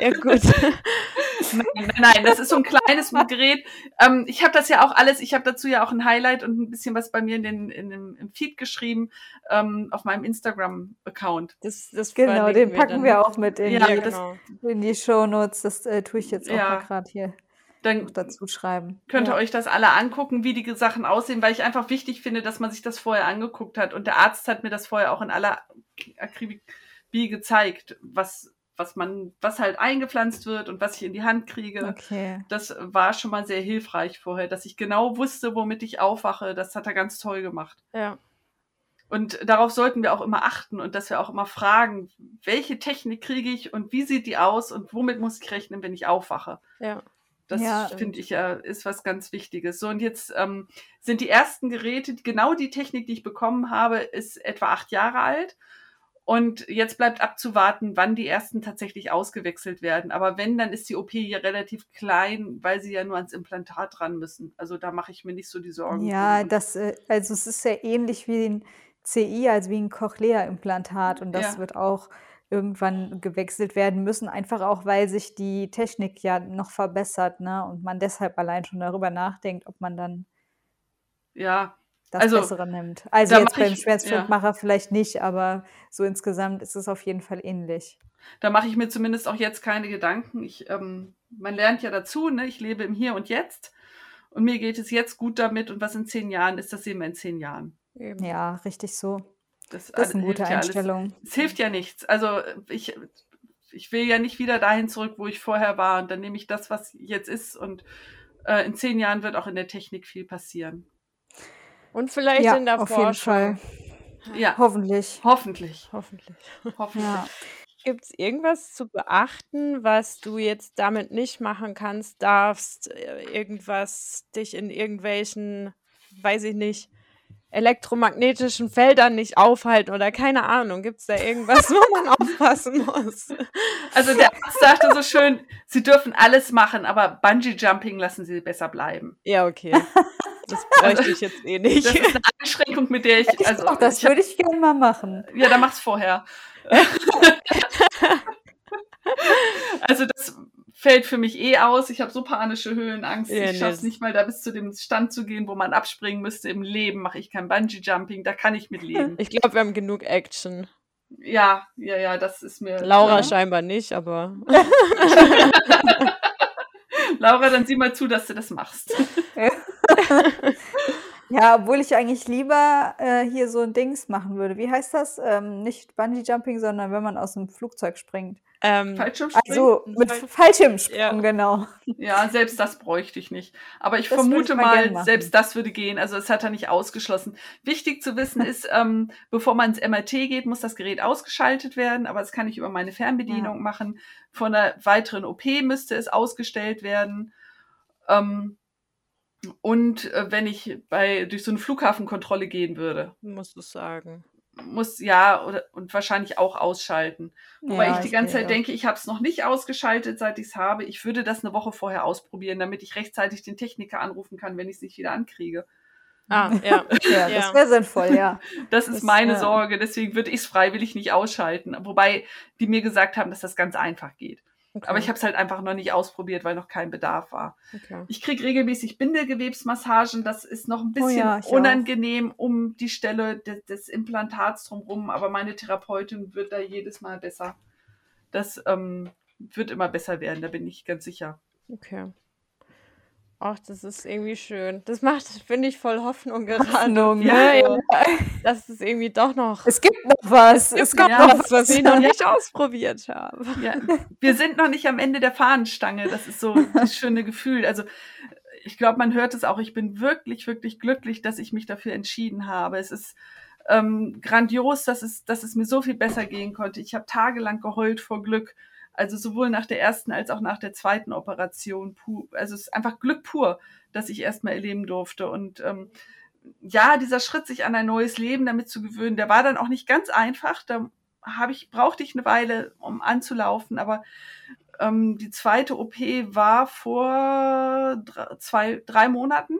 ja gut. [LAUGHS] Nein, nein, das ist so ein kleines Gerät. Ähm, ich habe das ja auch alles, ich habe dazu ja auch ein Highlight und ein bisschen was bei mir in den, in dem, im Feed geschrieben, ähm, auf meinem Instagram-Account. Das, das genau, den packen wir, wir auch mit in, ja, die, genau. in die Shownotes. Das äh, tue ich jetzt auch ja. gerade hier dann dazu schreiben. Könnt ihr ja. euch das alle angucken, wie die Sachen aussehen, weil ich einfach wichtig finde, dass man sich das vorher angeguckt hat. Und der Arzt hat mir das vorher auch in aller Akribie gezeigt, was was man, was halt eingepflanzt wird und was ich in die Hand kriege. Okay. Das war schon mal sehr hilfreich vorher, dass ich genau wusste, womit ich aufwache. Das hat er ganz toll gemacht. Ja. Und darauf sollten wir auch immer achten und dass wir auch immer fragen, welche Technik kriege ich und wie sieht die aus und womit muss ich rechnen, wenn ich aufwache. Ja. Das ja, finde ich ja, ist was ganz Wichtiges. So, und jetzt ähm, sind die ersten Geräte, genau die Technik, die ich bekommen habe, ist etwa acht Jahre alt. Und jetzt bleibt abzuwarten, wann die ersten tatsächlich ausgewechselt werden. Aber wenn, dann ist die OP ja relativ klein, weil sie ja nur ans Implantat ran müssen. Also da mache ich mir nicht so die Sorgen. Ja, das, äh, also es ist ja ähnlich wie ein CI, also wie ein Cochlea-Implantat. Und das ja. wird auch irgendwann gewechselt werden müssen, einfach auch, weil sich die Technik ja noch verbessert, ne? Und man deshalb allein schon darüber nachdenkt, ob man dann ja das also, Bessere nimmt. Also jetzt beim Schmerzschnittmacher ja. vielleicht nicht, aber so insgesamt ist es auf jeden Fall ähnlich. Da mache ich mir zumindest auch jetzt keine Gedanken. Ich, ähm, man lernt ja dazu, ne? Ich lebe im Hier und Jetzt und mir geht es jetzt gut damit und was in zehn Jahren ist, das sehen wir in zehn Jahren. Ja, richtig so. Das, das ist eine gute Einstellung. Ja es hilft ja nichts. Also ich, ich will ja nicht wieder dahin zurück, wo ich vorher war. Und dann nehme ich das, was jetzt ist. Und äh, in zehn Jahren wird auch in der Technik viel passieren. Und vielleicht ja, in der auf Forschung. Jeden Fall. Ja. Hoffentlich. Hoffentlich. Hoffentlich. Hoffentlich. Ja. Gibt es irgendwas zu beachten, was du jetzt damit nicht machen kannst, darfst, äh, irgendwas dich in irgendwelchen, weiß ich nicht, elektromagnetischen Feldern nicht aufhalten oder keine Ahnung. Gibt es da irgendwas, wo man [LAUGHS] aufpassen muss? Also der Arzt sagte so schön, sie dürfen alles machen, aber Bungee Jumping lassen sie besser bleiben. Ja, okay. [LAUGHS] Das bräuchte ich jetzt eh nicht. Das ist eine Einschränkung, mit der ich. Also, Doch, das würde ich gerne mal machen. Ja, dann mach's vorher. [LAUGHS] also das fällt für mich eh aus. Ich habe so panische Höhenangst. Ja, ich schaffe es nicht mal, da bis zu dem Stand zu gehen, wo man abspringen müsste. Im Leben mache ich kein Bungee-Jumping. Da kann ich mit leben. Ich glaube, wir haben genug Action. Ja, ja, ja, das ist mir. Laura klar. scheinbar nicht, aber. [LAUGHS] Laura, dann sieh mal zu, dass du das machst. [LAUGHS] [LAUGHS] Ja, obwohl ich eigentlich lieber äh, hier so ein Dings machen würde. Wie heißt das? Ähm, nicht Bungee Jumping, sondern wenn man aus dem Flugzeug springt. Ähm, Fallschirmspringen? Also mit Fallschirmspringen, ja. genau. Ja, selbst das bräuchte ich nicht. Aber ich das vermute ich mal, mal selbst das würde gehen. Also es hat er nicht ausgeschlossen. Wichtig zu wissen [LAUGHS] ist, ähm, bevor man ins MRT geht, muss das Gerät ausgeschaltet werden. Aber das kann ich über meine Fernbedienung ja. machen. Von einer weiteren OP müsste es ausgestellt werden. Ähm, und äh, wenn ich bei durch so eine Flughafenkontrolle gehen würde. Musst du sagen muss ja oder, und wahrscheinlich auch ausschalten. Wobei ja, ich die ganze Zeit denke, ich habe es noch nicht ausgeschaltet, seit ich es habe. Ich würde das eine Woche vorher ausprobieren, damit ich rechtzeitig den Techniker anrufen kann, wenn ich es nicht wieder ankriege. Ah, [LAUGHS] ja. ja, das wäre sinnvoll, ja. Das ist das, meine ja. Sorge, deswegen würde ich es freiwillig nicht ausschalten. Wobei die mir gesagt haben, dass das ganz einfach geht. Okay. Aber ich habe es halt einfach noch nicht ausprobiert, weil noch kein Bedarf war. Okay. Ich kriege regelmäßig Bindegewebsmassagen. Das ist noch ein bisschen oh ja, unangenehm auch. um die Stelle des, des, Implantats drumherum. Aber meine Therapeutin wird da jedes Mal besser. Das ähm, wird immer besser werden, da bin ich ganz sicher. Okay. Ach, das ist irgendwie schön. Das macht, finde ich, voll Hoffnung gerade. Hoffnung, ne? Ja, Dass es irgendwie doch noch. Es gibt noch was. Es, gibt ja, noch was, was ich noch nicht ausprobiert habe. Ja. Wir sind noch nicht am Ende der Fahnenstange. Das ist so das schöne Gefühl. Also, ich glaube, man hört es auch. Ich bin wirklich, wirklich glücklich, dass ich mich dafür entschieden habe. Es ist ähm, grandios, dass es, dass es mir so viel besser gehen konnte. Ich habe tagelang geheult vor Glück also sowohl nach der ersten als auch nach der zweiten Operation. Also es ist einfach Glück pur, dass ich erstmal erleben durfte. Und ähm, ja, dieser Schritt, sich an ein neues Leben damit zu gewöhnen, der war dann auch nicht ganz einfach. Da habe ich, brauchte ich eine Weile, um anzulaufen, aber ähm, die zweite OP war vor drei, zwei, drei Monaten.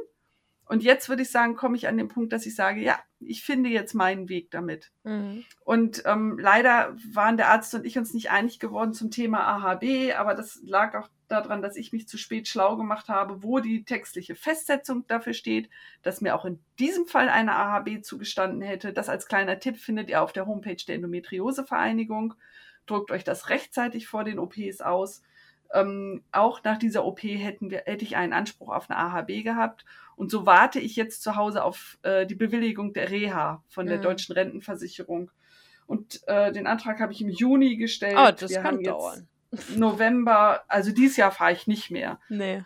Und jetzt würde ich sagen, komme ich an den Punkt, dass ich sage, ja, ich finde jetzt meinen Weg damit. Mhm. Und ähm, leider waren der Arzt und ich uns nicht einig geworden zum Thema AHB, aber das lag auch daran, dass ich mich zu spät schlau gemacht habe, wo die textliche Festsetzung dafür steht, dass mir auch in diesem Fall eine AHB zugestanden hätte. Das als kleiner Tipp findet ihr auf der Homepage der Endometriosevereinigung. Druckt euch das rechtzeitig vor den OPs aus. Ähm, auch nach dieser OP hätten wir, hätte ich einen Anspruch auf eine AHB gehabt. Und so warte ich jetzt zu Hause auf äh, die Bewilligung der Reha von der mhm. Deutschen Rentenversicherung. Und äh, den Antrag habe ich im Juni gestellt. Oh, das wir kann dauern. [LAUGHS] November, also dieses Jahr fahre ich nicht mehr. Nee.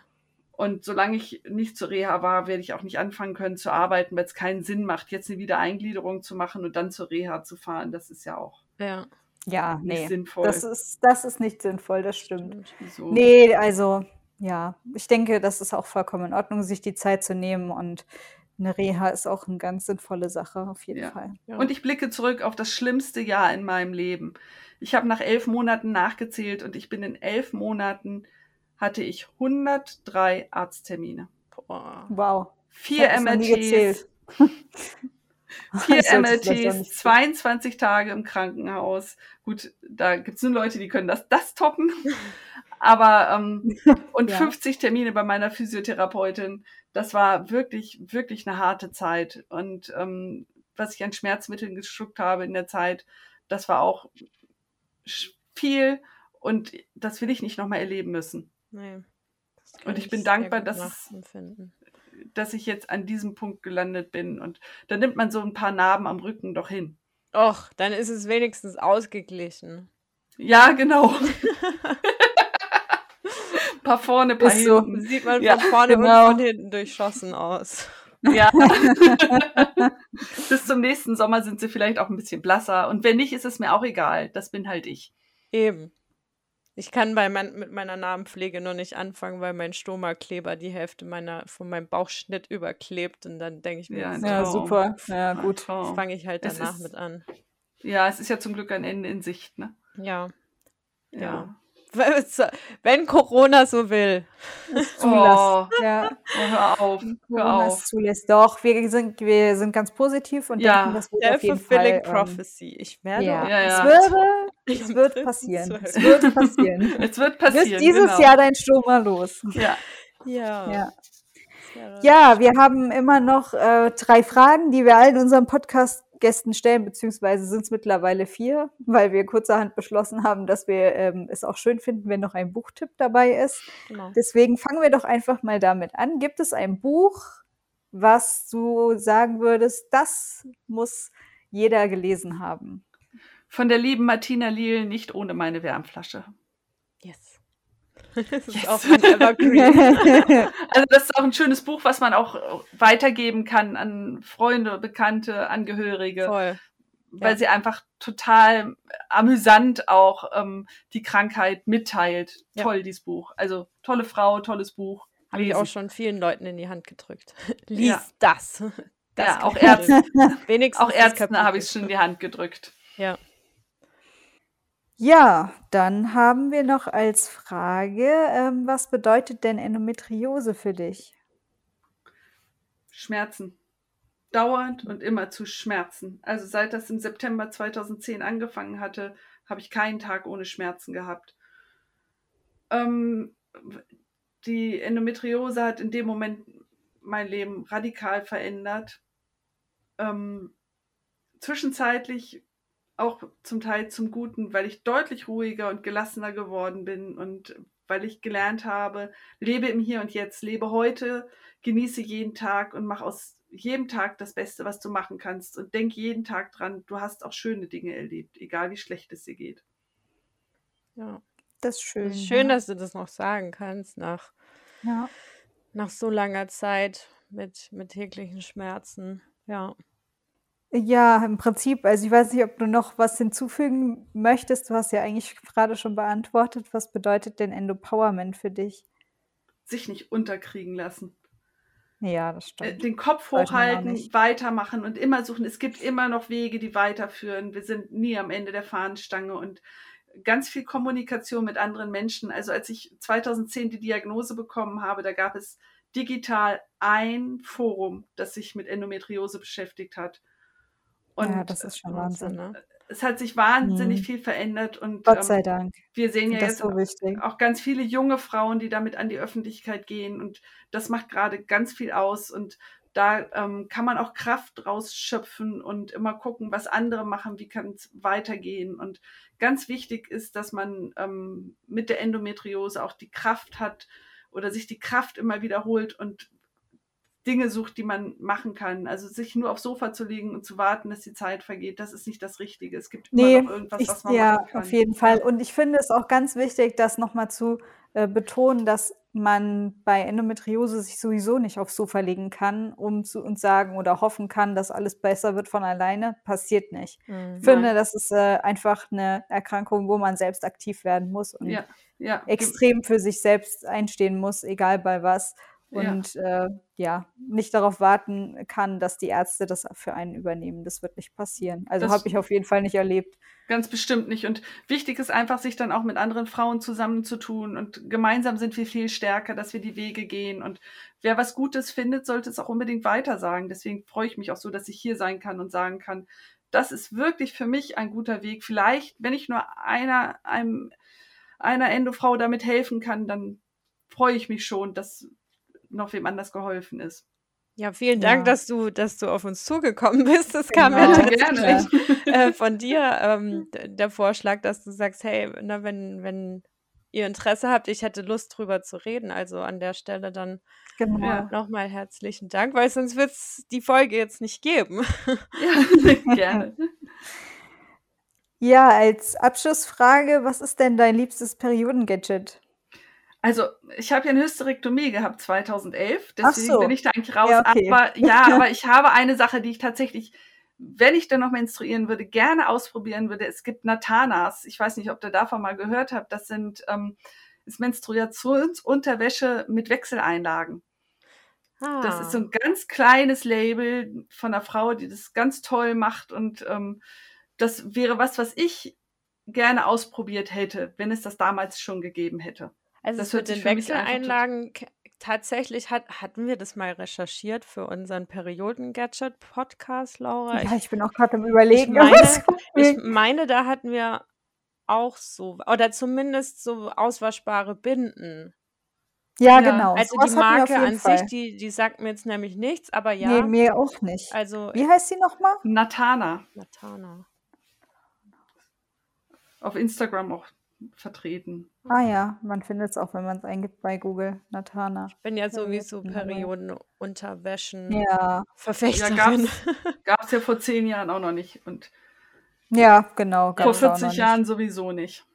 Und solange ich nicht zur Reha war, werde ich auch nicht anfangen können zu arbeiten, weil es keinen Sinn macht, jetzt eine Wiedereingliederung zu machen und dann zur Reha zu fahren. Das ist ja auch ja. Ja, nee. Sinnvoll. Das ist, das ist nicht sinnvoll, das stimmt. So. Nee, also ja, ich denke, das ist auch vollkommen in Ordnung, sich die Zeit zu nehmen und eine Reha ist auch eine ganz sinnvolle Sache, auf jeden ja. Fall. Ja. Und ich blicke zurück auf das schlimmste Jahr in meinem Leben. Ich habe nach elf Monaten nachgezählt und ich bin in elf Monaten hatte ich 103 Arzttermine. Boah. Wow. Vier MRTs. [LAUGHS] Vier MLTs, 22 Tage im Krankenhaus. Gut, da gibt es nur Leute, die können das, das toppen. [LAUGHS] Aber ähm, [LAUGHS] und ja. 50 Termine bei meiner Physiotherapeutin. Das war wirklich, wirklich eine harte Zeit. Und ähm, was ich an Schmerzmitteln geschluckt habe in der Zeit, das war auch viel und das will ich nicht nochmal erleben müssen. Nee, und ich bin dankbar, dass, dass ich jetzt an diesem Punkt gelandet bin. Und da nimmt man so ein paar Narben am Rücken doch hin. Och, dann ist es wenigstens ausgeglichen. Ja, genau. [LAUGHS] [LAUGHS] paar vorne, paar ist hinten. So. Sieht man ja, von vorne genau. und von hinten durchschossen aus. Ja. Bis zum nächsten Sommer sind sie vielleicht auch ein bisschen blasser. Und wenn nicht, ist es mir auch egal. Das bin halt ich. Eben. Ich kann bei mein, mit meiner Namenpflege noch nicht anfangen, weil mein Stomakleber die Hälfte meiner, von meinem Bauchschnitt überklebt. Und dann denke ich mir, ja, ja super. Ja, gut. Fange ich halt danach ist, mit an. Ja, es ist ja zum Glück ein Ende in Sicht, ne? Ja. Ja. ja. [LAUGHS] Wenn Corona so will. zulässt. Oh, ja. Oh, hör auf. Hör auf. zulässt. Doch, wir sind, wir sind ganz positiv und ja. denken, das wird auf jeden Fall. Ähm, Prophecy. Ich werde. Ja. Ja, ja. Es, würde, [LAUGHS] es wird passieren. Es wird passieren. es wird passieren. Wird dieses genau. Jahr dein Stoma los. Ja. Ja. ja. Ja, wir haben immer noch äh, drei Fragen, die wir allen in unserem Podcast Gästen stellen, beziehungsweise sind es mittlerweile vier, weil wir kurzerhand beschlossen haben, dass wir ähm, es auch schön finden, wenn noch ein Buchtipp dabei ist. Genau. Deswegen fangen wir doch einfach mal damit an. Gibt es ein Buch, was du sagen würdest, das muss jeder gelesen haben? Von der lieben Martina Liel, nicht ohne meine Wärmflasche. Yes. Das ist yes. auch ein Evergreen. [LAUGHS] also das ist auch ein schönes Buch, was man auch weitergeben kann an Freunde, Bekannte, Angehörige. Voll. Weil ja. sie einfach total amüsant auch ähm, die Krankheit mitteilt. Ja. Toll, dieses Buch. Also tolle Frau, tolles Buch. Habe ich auch schon vielen Leuten in die Hand gedrückt. Lies ja. das. das. Ja, auch Ärzte. Wenigstens auch Ärzten habe ich es schon in die Hand gedrückt. Ja. Ja, dann haben wir noch als Frage, ähm, was bedeutet denn Endometriose für dich? Schmerzen. Dauernd und immer zu Schmerzen. Also seit das im September 2010 angefangen hatte, habe ich keinen Tag ohne Schmerzen gehabt. Ähm, die Endometriose hat in dem Moment mein Leben radikal verändert. Ähm, zwischenzeitlich auch zum Teil zum Guten, weil ich deutlich ruhiger und gelassener geworden bin und weil ich gelernt habe, lebe im Hier und Jetzt, lebe heute, genieße jeden Tag und mach aus jedem Tag das Beste, was du machen kannst und denk jeden Tag dran, du hast auch schöne Dinge erlebt, egal wie schlecht es dir geht. Ja, das ist schön. Das ist schön, ja. dass du das noch sagen kannst nach, ja. nach so langer Zeit mit, mit täglichen Schmerzen. Ja. Ja, im Prinzip, also ich weiß nicht, ob du noch was hinzufügen möchtest. Du hast ja eigentlich gerade schon beantwortet. Was bedeutet denn Endopowerment für dich? Sich nicht unterkriegen lassen. Ja, das äh, stimmt. Den Kopf hochhalten, weitermachen und immer suchen. Es gibt immer noch Wege, die weiterführen. Wir sind nie am Ende der Fahnenstange und ganz viel Kommunikation mit anderen Menschen. Also als ich 2010 die Diagnose bekommen habe, da gab es digital ein Forum, das sich mit Endometriose beschäftigt hat. Und ja, das ist schon Wahnsinn. Ne? es hat sich wahnsinnig mhm. viel verändert und Gott sei ähm, Dank. Wir sehen ja jetzt so auch, auch, ganz viele junge Frauen, die damit an die Öffentlichkeit gehen und das macht gerade ganz viel aus und da ähm, kann man auch Kraft rausschöpfen und immer gucken, was andere machen, wie kann es weitergehen. Und ganz wichtig ist, dass man ähm, mit der Endometriose auch die Kraft hat oder sich die Kraft immer wiederholt und Dinge sucht, die man machen kann. Also sich nur aufs Sofa zu legen und zu warten, dass die Zeit vergeht, das ist nicht das Richtige. Es gibt nee, immer noch irgendwas, ich, was man ja, machen kann. auf jeden Fall. Und ich finde es auch ganz wichtig, das nochmal zu äh, betonen, dass man bei Endometriose sich sowieso nicht aufs Sofa legen kann, um zu uns sagen oder hoffen kann, dass alles besser wird von alleine. Passiert nicht. Mhm. Ich finde, das ist äh, einfach eine Erkrankung, wo man selbst aktiv werden muss und ja, ja. extrem für sich selbst einstehen muss, egal bei was und ja. Äh, ja, nicht darauf warten kann, dass die Ärzte das für einen übernehmen. Das wird nicht passieren. Also habe ich auf jeden Fall nicht erlebt. Ganz bestimmt nicht. Und wichtig ist einfach, sich dann auch mit anderen Frauen zusammenzutun. Und gemeinsam sind wir viel stärker, dass wir die Wege gehen. Und wer was Gutes findet, sollte es auch unbedingt weiter sagen. Deswegen freue ich mich auch so, dass ich hier sein kann und sagen kann, das ist wirklich für mich ein guter Weg. Vielleicht, wenn ich nur einer, einem, einer Endofrau damit helfen kann, dann freue ich mich schon, dass noch wem anders geholfen ist. Ja, vielen Dank, ja. dass du, dass du auf uns zugekommen [LAUGHS] bist. Das kam ja genau, tatsächlich äh, [LAUGHS] von dir, ähm, der Vorschlag, dass du sagst, hey, na, wenn, wenn ihr Interesse habt, ich hätte Lust drüber zu reden. Also an der Stelle dann genau. nochmal herzlichen Dank, weil sonst wird es die Folge jetzt nicht geben. Ja, [LAUGHS] gerne. Ja, als Abschlussfrage, was ist denn dein liebstes Periodengadget? Also, ich habe ja eine Hysterektomie gehabt 2011, deswegen so. bin ich da eigentlich raus. Ja, okay. Aber [LAUGHS] ja, aber ich habe eine Sache, die ich tatsächlich, wenn ich dann noch menstruieren würde, gerne ausprobieren würde. Es gibt Natanas. Ich weiß nicht, ob ihr davon mal gehört habt. Das sind ähm, ist Menstruationsunterwäsche mit Wechseleinlagen. Ah. Das ist so ein ganz kleines Label von einer Frau, die das ganz toll macht. Und ähm, das wäre was, was ich gerne ausprobiert hätte, wenn es das damals schon gegeben hätte. Also das mit den Wechseleinlagen tatsächlich hat, hatten wir das mal recherchiert für unseren Perioden-Gadget-Podcast, Laura. Ja, ich, bin auch gerade am Überlegen. Ich meine, ich meine, da hatten wir auch so, oder zumindest so auswaschbare Binden. Ja, ja. genau. Also die Marke an Fall. sich, die, die sagt mir jetzt nämlich nichts, aber ja. Nee, mir auch nicht. Also, Wie heißt sie nochmal? Natana. Natana. Auf Instagram auch vertreten. Ah ja, man findet es auch, wenn man es eingibt bei Google, Natana. Ich bin ja sowieso Periodenunterwäschen ja. Verfechterin. Ja, gab es ja vor zehn Jahren auch noch nicht und ja, genau. Vor 40 Jahren sowieso nicht.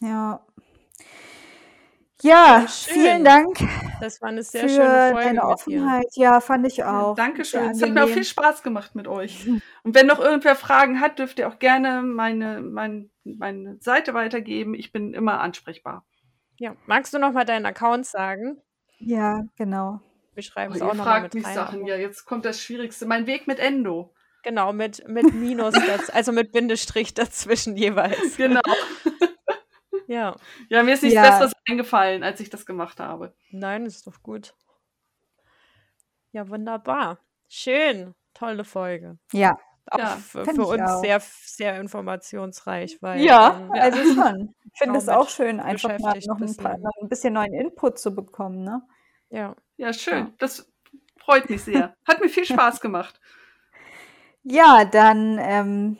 Ja. Ja, vielen Dank. Das war eine sehr für schöne Folge. Deine Offenheit. Ja, fand ich auch. Dankeschön. Es hat mir auch viel Spaß gemacht mit euch. [LAUGHS] Und wenn noch irgendwer Fragen hat, dürft ihr auch gerne meine, mein, meine Seite weitergeben. Ich bin immer ansprechbar. Ja, magst du noch mal deinen Account sagen? Ja, genau. Wir schreiben oh, es auch noch mal mit mich rein. Sachen. Ja, jetzt kommt das Schwierigste. Mein Weg mit Endo. Genau, mit, mit Minus, [LAUGHS] also mit Bindestrich dazwischen jeweils. Genau. [LAUGHS] Ja. Ja, mir ist nichts ja. Besseres eingefallen, als ich das gemacht habe. Nein, ist doch gut. Ja, wunderbar. Schön. Tolle Folge. Ja. Auch ja, für, für uns auch. sehr, sehr informationsreich. Weil, ja, ähm, also schon. [LAUGHS] Ich finde es auch schön, einfach mal noch ein, paar, noch ein, bisschen neuen Input zu bekommen. Ne? Ja. Ja, schön. Ja. Das freut mich sehr. Hat mir viel [LAUGHS] Spaß gemacht. Ja, dann ähm,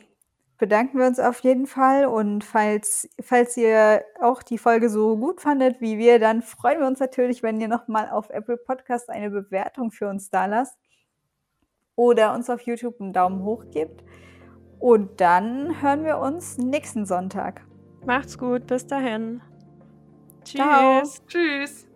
bedanken wir uns auf jeden Fall. Und falls, falls ihr auch die Folge so gut fandet wie wir, dann freuen wir uns natürlich, wenn ihr nochmal auf Apple Podcast eine Bewertung für uns da lasst oder uns auf YouTube einen Daumen hoch gebt. Und dann hören wir uns nächsten Sonntag. Macht's gut, bis dahin. Tschüss. Ciao. Tschüss.